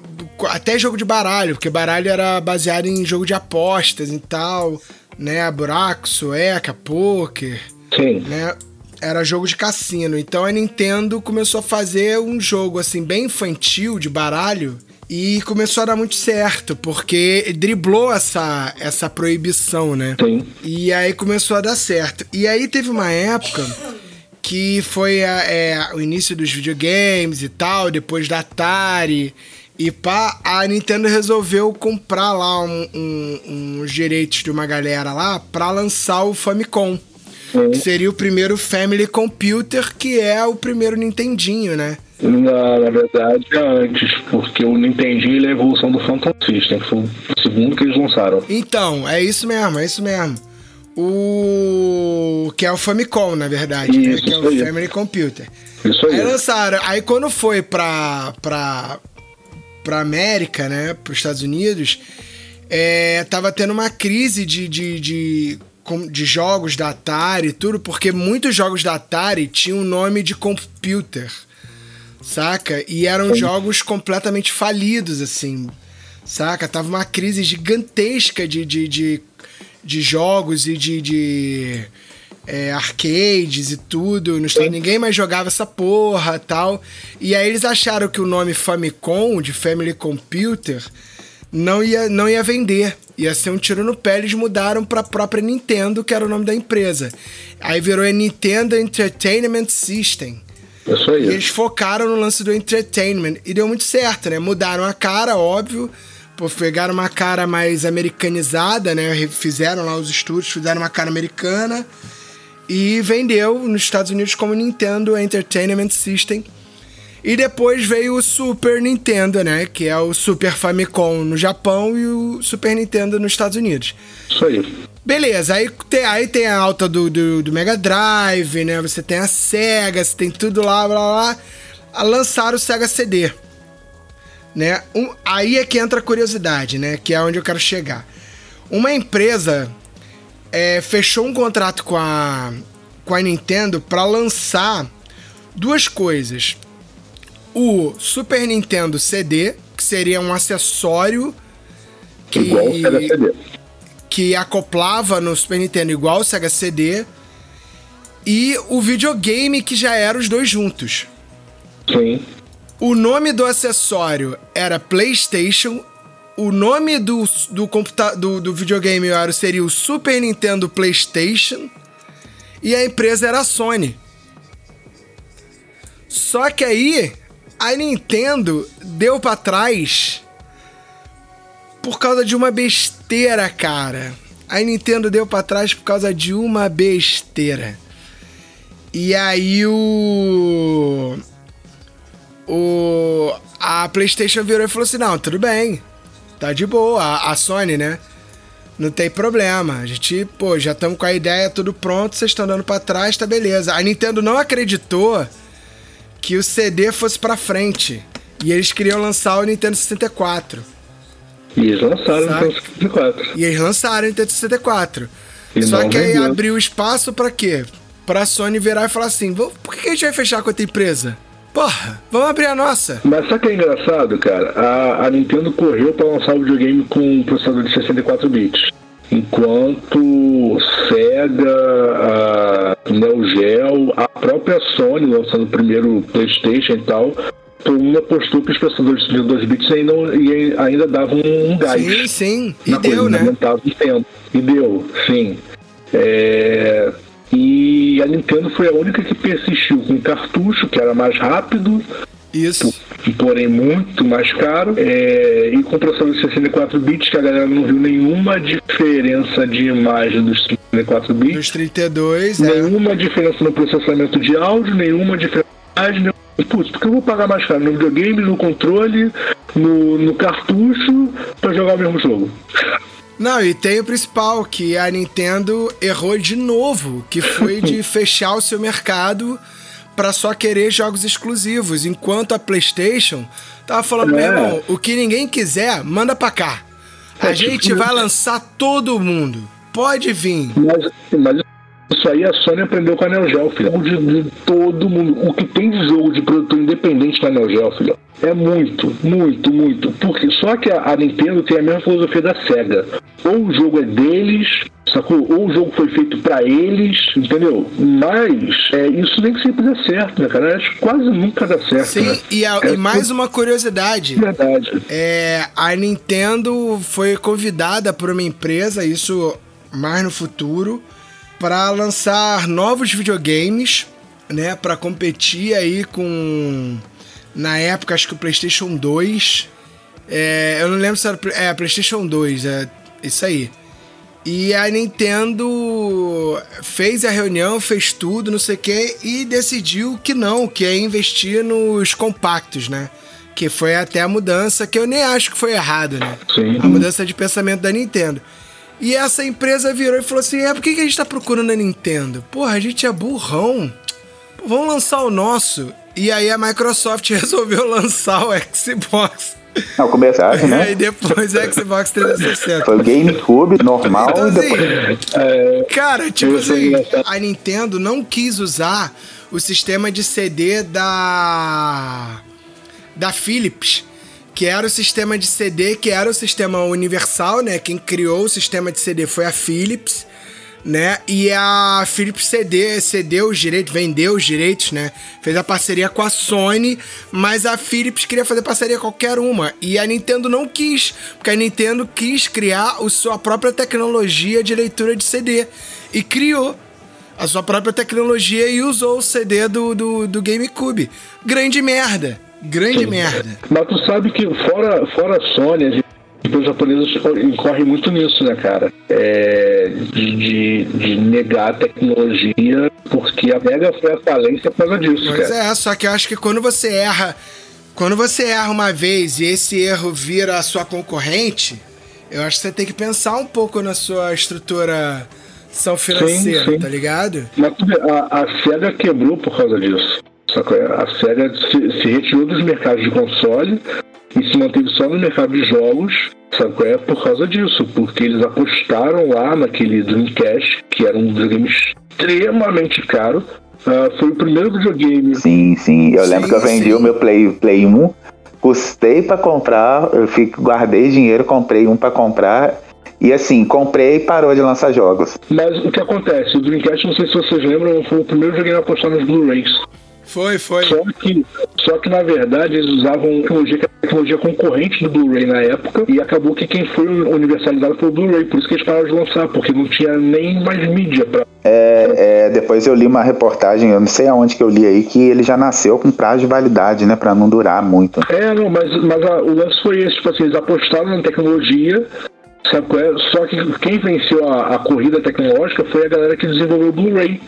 Até jogo de baralho, porque baralho era baseado em jogo de apostas e tal, né? Buraco, sueca, poker. Sim. Né? Era jogo de cassino. Então a Nintendo começou a fazer um jogo, assim, bem infantil de baralho. E começou a dar muito certo, porque driblou essa, essa proibição, né? Sim. E aí começou a dar certo. E aí teve uma época que foi a, é, o início dos videogames e tal, depois da Atari. E pá, a Nintendo resolveu comprar lá um, um, uns direitos de uma galera lá para lançar o Famicom. Que seria o primeiro Family Computer, que é o primeiro Nintendinho, né? Na, na verdade, antes, porque o Nintendinho é a evolução do Phantom System, que foi o segundo que eles lançaram. Então, é isso mesmo, é isso mesmo o que é o Famicom, na verdade, né? isso, que é o. Family Computer. Isso aí. Aí lançaram, aí quando foi pra, pra, pra América, né, pros Estados Unidos, é, tava tendo uma crise de, de, de, de jogos da Atari e tudo, porque muitos jogos da Atari tinham o nome de computer, saca? E eram Sim. jogos completamente falidos, assim, saca? Tava uma crise gigantesca de, de, de de jogos e de, de é, arcades e tudo. No ninguém mais jogava essa porra tal. E aí eles acharam que o nome Famicom, de Family Computer, não ia, não ia vender. Ia ser um tiro no pé, eles mudaram para a própria Nintendo, que era o nome da empresa. Aí virou a Nintendo Entertainment System. Isso aí. E eles focaram no lance do entertainment. E deu muito certo, né? Mudaram a cara, óbvio pô, pegaram uma cara mais americanizada, né? Fizeram lá os estúdios, fizeram uma cara americana e vendeu nos Estados Unidos como Nintendo Entertainment System. E depois veio o Super Nintendo, né? Que é o Super Famicom no Japão e o Super Nintendo nos Estados Unidos. Isso aí. Beleza, aí tem, aí tem a alta do, do, do Mega Drive, né? Você tem a Sega, você tem tudo lá, blá blá. blá. Lançaram o Sega CD né? Um, aí é que entra a curiosidade, né? Que é onde eu quero chegar. Uma empresa é, fechou um contrato com a, com a Nintendo para lançar duas coisas. O Super Nintendo CD, que seria um acessório que, igual o Sega CD. que acoplava no Super Nintendo igual o Sega CD. E o videogame que já era os dois juntos. Sim. O nome do acessório era PlayStation. O nome do, do, computa do, do videogame era, seria o Super Nintendo PlayStation. E a empresa era a Sony. Só que aí a Nintendo deu para trás por causa de uma besteira, cara. A Nintendo deu para trás por causa de uma besteira. E aí o o a PlayStation virou e falou assim: "Não, tudo bem. Tá de boa, a, a Sony, né? Não tem problema. A gente, pô, já estamos com a ideia tudo pronto, vocês estão dando para trás, tá beleza". A Nintendo não acreditou que o CD fosse para frente. E eles queriam lançar o Nintendo 64. E eles lançaram o Nintendo 64. E eles lançaram o Nintendo 64. E Só que aí vendeu. abriu espaço para quê? Pra Sony virar e falar assim: por que a gente vai fechar com outra empresa? Porra, vamos abrir a nossa. Mas sabe o que é engraçado, cara? A, a Nintendo correu para lançar o videogame com um processador de 64 bits. Enquanto Sega, a Neo Geo, a própria Sony lançando o primeiro PlayStation e tal, todo mundo apostou que os processadores de 2 bits ainda, ainda davam um gás. Sim, sim. E deu, né? tempo. E deu, sim. É... E a Nintendo foi a única que persistiu com cartucho, que era mais rápido, isso. Porém, muito mais caro. É, e com processador de 64 bits, que a galera não viu nenhuma diferença de imagem dos 64 bits. Dos 32, é. Nenhuma é. diferença no processamento de áudio, nenhuma diferença nenhuma... Putz, porque eu vou pagar mais caro no videogame, no controle, no, no cartucho, para jogar o mesmo jogo? Não, e tem o principal, que a Nintendo errou de novo, que foi de fechar o seu mercado para só querer jogos exclusivos, enquanto a PlayStation tava falando, é. meu irmão, o que ninguém quiser, manda pra cá. A é, gente tipo, vai lançar todo mundo. Pode vir. Mas, mas isso aí a Sony aprendeu com a Neo Geo, filho. De, de, todo mundo. O que tem de jogo de produtor independente na Neo Geo, filho, é muito, muito, muito. Porque só que a, a Nintendo tem a mesma filosofia da SEGA. Ou o jogo é deles, sacou? Ou o jogo foi feito para eles, entendeu? Mas é, isso nem sempre dá certo, né, cara? Acho que quase nunca dá certo. Sim, né? e, a, é, e, mais uma curiosidade. Verdade. É, a Nintendo foi convidada por uma empresa, isso mais no futuro, para lançar novos videogames, né, para competir aí com na época acho que o PlayStation 2, é, eu não lembro se era é PlayStation 2, é isso aí. E a Nintendo fez a reunião, fez tudo, não sei o que, e decidiu que não, que é investir nos compactos, né? Que foi até a mudança, que eu nem acho que foi errado, né? Sim. A mudança de pensamento da Nintendo. E essa empresa virou e falou assim: é, por que, que a gente tá procurando a Nintendo? Porra, a gente é burrão. Pô, vamos lançar o nosso. E aí a Microsoft resolveu lançar o Xbox. Não, começaram, né? E depois o Xbox 360. Foi o GameCube normal então, assim, e depois... É, cara, tipo assim, a Nintendo não quis usar o sistema de CD da da Philips que era o sistema de CD, que era o sistema universal, né? Quem criou o sistema de CD foi a Philips, né? E a Philips CD cedeu os direitos, vendeu os direitos, né? Fez a parceria com a Sony, mas a Philips queria fazer parceria qualquer uma. E a Nintendo não quis, porque a Nintendo quis criar a sua própria tecnologia de leitura de CD. E criou a sua própria tecnologia e usou o CD do, do, do GameCube. Grande merda. Grande merda. Mas tu sabe que fora, fora a Sony, os japoneses incorrem muito nisso, né, cara? É, de, de, de, negar a tecnologia, porque a Mega foi a falência por causa disso, pois cara. é, só que eu acho que quando você erra. Quando você erra uma vez e esse erro vira a sua concorrente, eu acho que você tem que pensar um pouco na sua estrutura são financeira, sim, sim. tá ligado? Mas a, a SEGA quebrou por causa disso. A SEGA se, se, retirou dos mercados de console e se manteve só no mercado de jogos, sabe qual é? Por causa disso, porque eles apostaram lá naquele Dreamcast, que era um dos games extremamente caro. Uh, foi o primeiro videogame. Sim, sim. Eu sim, lembro que eu vendi sim. o meu Play, Play 1, custei para comprar, eu fico, guardei dinheiro, comprei um para comprar. E assim, comprei e parou de lançar jogos. Mas o que acontece? O Dreamcast, não sei se vocês lembram, foi o primeiro videogame a apostar nos Blu-rays. Foi, foi. Só que, só que na verdade eles usavam tecnologia, tecnologia concorrente do Blu-ray na época e acabou que quem foi universalizado foi o Blu-ray, por isso que eles pararam de lançar, porque não tinha nem mais mídia pra. É, é, depois eu li uma reportagem, eu não sei aonde que eu li aí, que ele já nasceu com prazo de validade, né, pra não durar muito. É, não, mas, mas a, o lance foi esse, tipo assim, eles apostaram na tecnologia, sabe qual é? Só que quem venceu a, a corrida tecnológica foi a galera que desenvolveu o Blu-ray.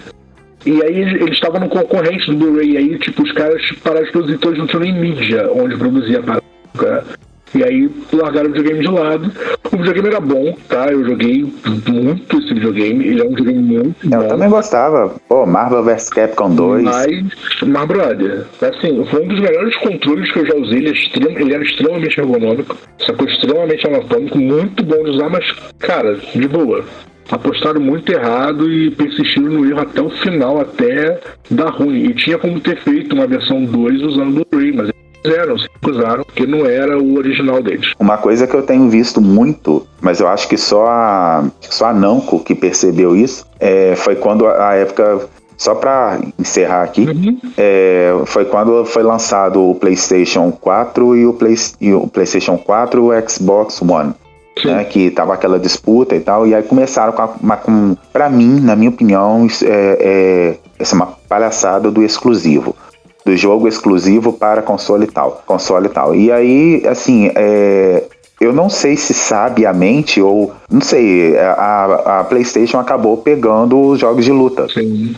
E aí eles estavam no concorrente do Blu-ray, aí tipo, os caras pararam de produzir todos, não tinham nem mídia onde produzia a parada. E aí largaram o videogame de lado. O videogame era bom, tá? Eu joguei muito esse videogame. Ele é um videogame muito eu bom. Eu também gostava. Pô, Marvel vs Capcom 2. Mas, mas brother, assim, foi um dos melhores controles que eu já usei. Ele, é extremo, ele era extremamente ergonômico. Sacou extremamente anatômico, muito bom de usar, mas, cara, de boa apostaram muito errado e persistiram no erro até o final, até dar ruim. E tinha como ter feito uma versão 2 usando o Blu-ray, mas eles fizeram, se recusaram, porque não era o original deles. Uma coisa que eu tenho visto muito, mas eu acho que só a, só a Namco que percebeu isso, é, foi quando a época só para encerrar aqui, uhum. é, foi quando foi lançado o PlayStation 4 e o, Play, e o PlayStation 4 e o Xbox One né, que tava aquela disputa e tal, e aí começaram com, com para mim, na minha opinião, é, é, essa é uma palhaçada do exclusivo do jogo exclusivo para console e tal, console e tal. E aí, assim, é, eu não sei se sabiamente ou não sei, a, a PlayStation acabou pegando os jogos de luta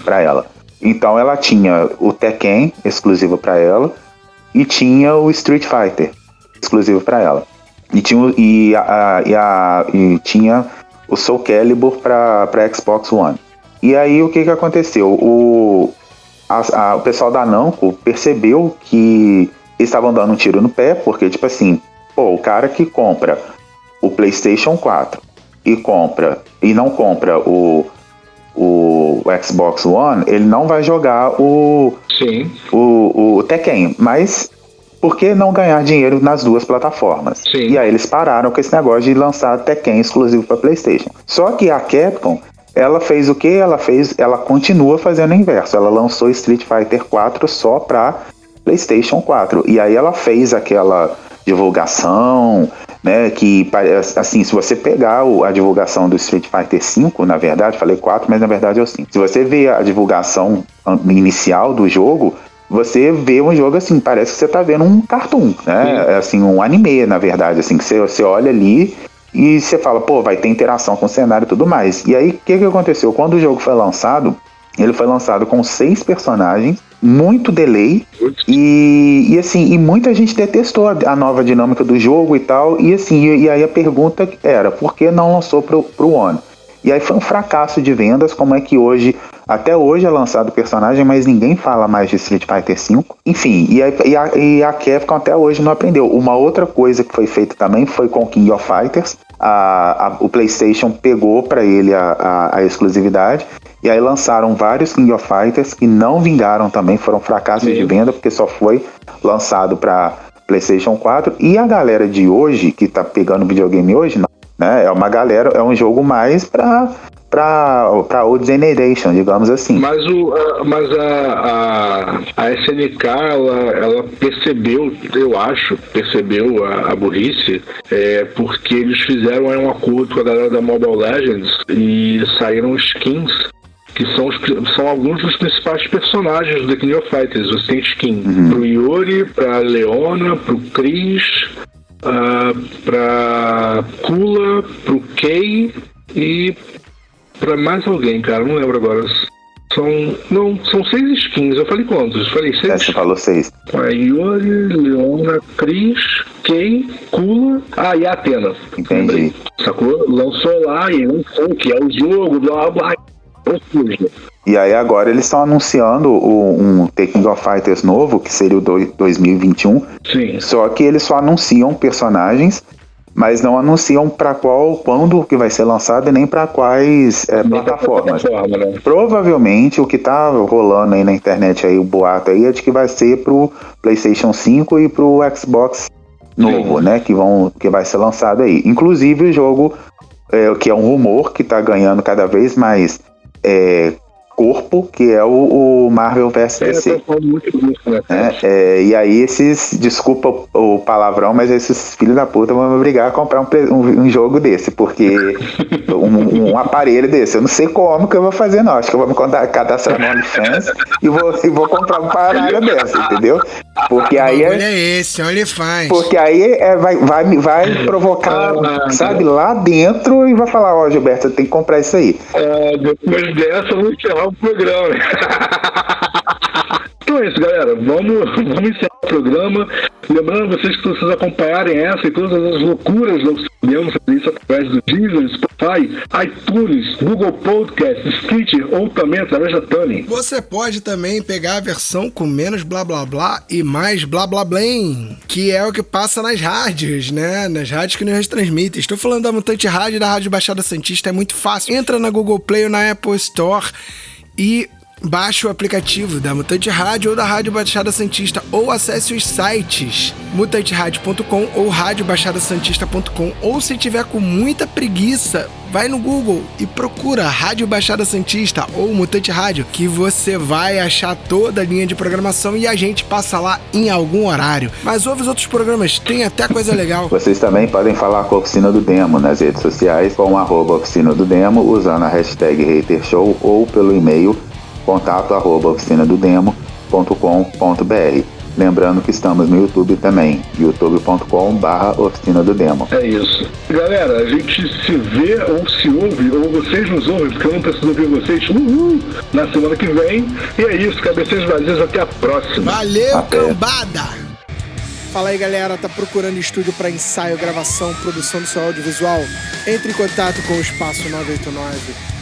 para ela. Então ela tinha o Tekken exclusivo para ela e tinha o Street Fighter exclusivo para ela. E tinha, e, a, e, a, e tinha o Soul Calibur para Xbox One. E aí o que, que aconteceu? O, a, a, o pessoal da Namco percebeu que eles estavam dando um tiro no pé, porque, tipo assim, pô, o cara que compra o PlayStation 4 e compra e não compra o, o, o Xbox One, ele não vai jogar o, Sim. o, o Tekken. Mas por que não ganhar dinheiro nas duas plataformas? Sim. E aí eles pararam com esse negócio de lançar Tekken exclusivo para PlayStation. Só que a Capcom, ela fez o que? Ela fez, ela continua fazendo o inverso. Ela lançou Street Fighter 4 só para PlayStation 4. E aí ela fez aquela divulgação, né, que assim, se você pegar a divulgação do Street Fighter 5, na verdade, falei 4, mas na verdade é o 5. Se você ver a divulgação inicial do jogo, você vê um jogo assim, parece que você tá vendo um cartoon, né? É, assim, um anime, na verdade, assim, que você, você olha ali e você fala, pô, vai ter interação com o cenário e tudo mais. E aí, o que, que aconteceu? Quando o jogo foi lançado, ele foi lançado com seis personagens, muito delay, e, e assim, e muita gente detestou a, a, nova dinâmica do jogo e tal, e assim, e, e, aí a pergunta era, por que não lançou pro, pro One? E aí foi um fracasso de vendas, como é que hoje, até hoje é lançado o personagem, mas ninguém fala mais de Street Fighter V. Enfim, e a, e, a, e a Capcom até hoje não aprendeu. Uma outra coisa que foi feita também foi com King of Fighters. A, a, o PlayStation pegou para ele a, a, exclusividade e aí lançaram vários King of Fighters que não vingaram também, foram fracassos Sim. de venda porque só foi lançado para PlayStation 4 e a galera de hoje que tá pegando videogame hoje não né? É uma galera, é um jogo mais para para Old Generation, digamos assim. Mas, o, a, mas a, a, a SNK, ela, ela percebeu, eu acho, percebeu a, a burrice, é, porque eles fizeram um acordo com a galera da Mobile Legends e saíram skins que são, os, são alguns dos principais personagens do The King of Fighters. Você tem skin uhum. pro Yuri, pra Leona, pro Chris, uh, pra Kula, pro Kei e pra mais alguém, cara, não lembro agora. São. Não, são seis skins. Eu falei quantos? Eu falei seis. É, você falou seis. A Yuri, Leona, Cris, Kei, Kula. Ah, e a Atena. Entendi. Sacou? Lançou lá e lançou, que é o jogo, blá blá. E aí agora eles estão anunciando o, um Taking of Fighters novo, que seria o do, 2021. Sim. Só que eles só anunciam personagens mas não anunciam para qual, quando que vai ser lançado e nem para quais é, plataformas. Plataforma, né? Provavelmente o que tá rolando aí na internet aí, o boato aí, é de que vai ser pro PlayStation 5 e pro Xbox novo, Sim. né? Que, vão, que vai ser lançado aí. Inclusive o jogo, é, que é um rumor que tá ganhando cada vez mais é, corpo, que é o, o Marvel vs DC. Né, é, é, e aí esses, desculpa o palavrão, mas esses filhos da puta vão me obrigar a comprar um, um, um jogo desse, porque um, um, aparelho desse, eu não sei como que eu vou fazer não, acho que eu vou me cadastrar no OnlyFans e vou, e vou comprar um paralho dessa, entendeu? Porque aí é... Olha esse, OnlyFans. Porque aí é, vai, vai, vai provocar, ah, sabe, lá dentro e vai falar, ó oh, Gilberto, você tem que comprar isso aí. É, depois dessa, eu vou encerrar o programa. então é isso, galera. Vamos, vamos encerrar o programa. Lembrando vocês que vocês acompanharem essa e todas as loucuras do podemos fazer isso através do Deezer, Spotify, iTunes, Google Podcast, Stitcher ou também através da Tani. Você pode também pegar a versão com menos blá blá blá e mais blá blá blém, que é o que passa nas rádios, né? Nas rádios que nos retransmitem. Estou falando da Mutante Rádio e da Rádio Baixada Santista, é muito fácil. Entra na Google Play ou na Apple Store e Baixe o aplicativo da Mutante Rádio ou da Rádio Baixada Santista ou acesse os sites mutanteradio.com ou radiobaixadasantista.com ou se tiver com muita preguiça, vai no Google e procura Rádio Baixada Santista ou Mutante Rádio que você vai achar toda a linha de programação e a gente passa lá em algum horário. Mas ouve os outros programas, tem até coisa legal. Vocês também podem falar com a Oficina do Demo nas redes sociais com arroba Oficina do Demo usando a hashtag HaterShow ou pelo e-mail contato arroba oficinadodemo.com.br. Lembrando que estamos no YouTube também, youtube.com barra oficina do demo. É isso. Galera, a gente se vê ou se ouve, ou vocês nos ouvem, porque eu não preciso ouvir vocês, uhul, na semana que vem. E é isso, cabeças vazias, até a próxima. Valeu, até. cambada! Fala aí galera, tá procurando estúdio para ensaio, gravação, produção do seu audiovisual? Entre em contato com o Espaço 989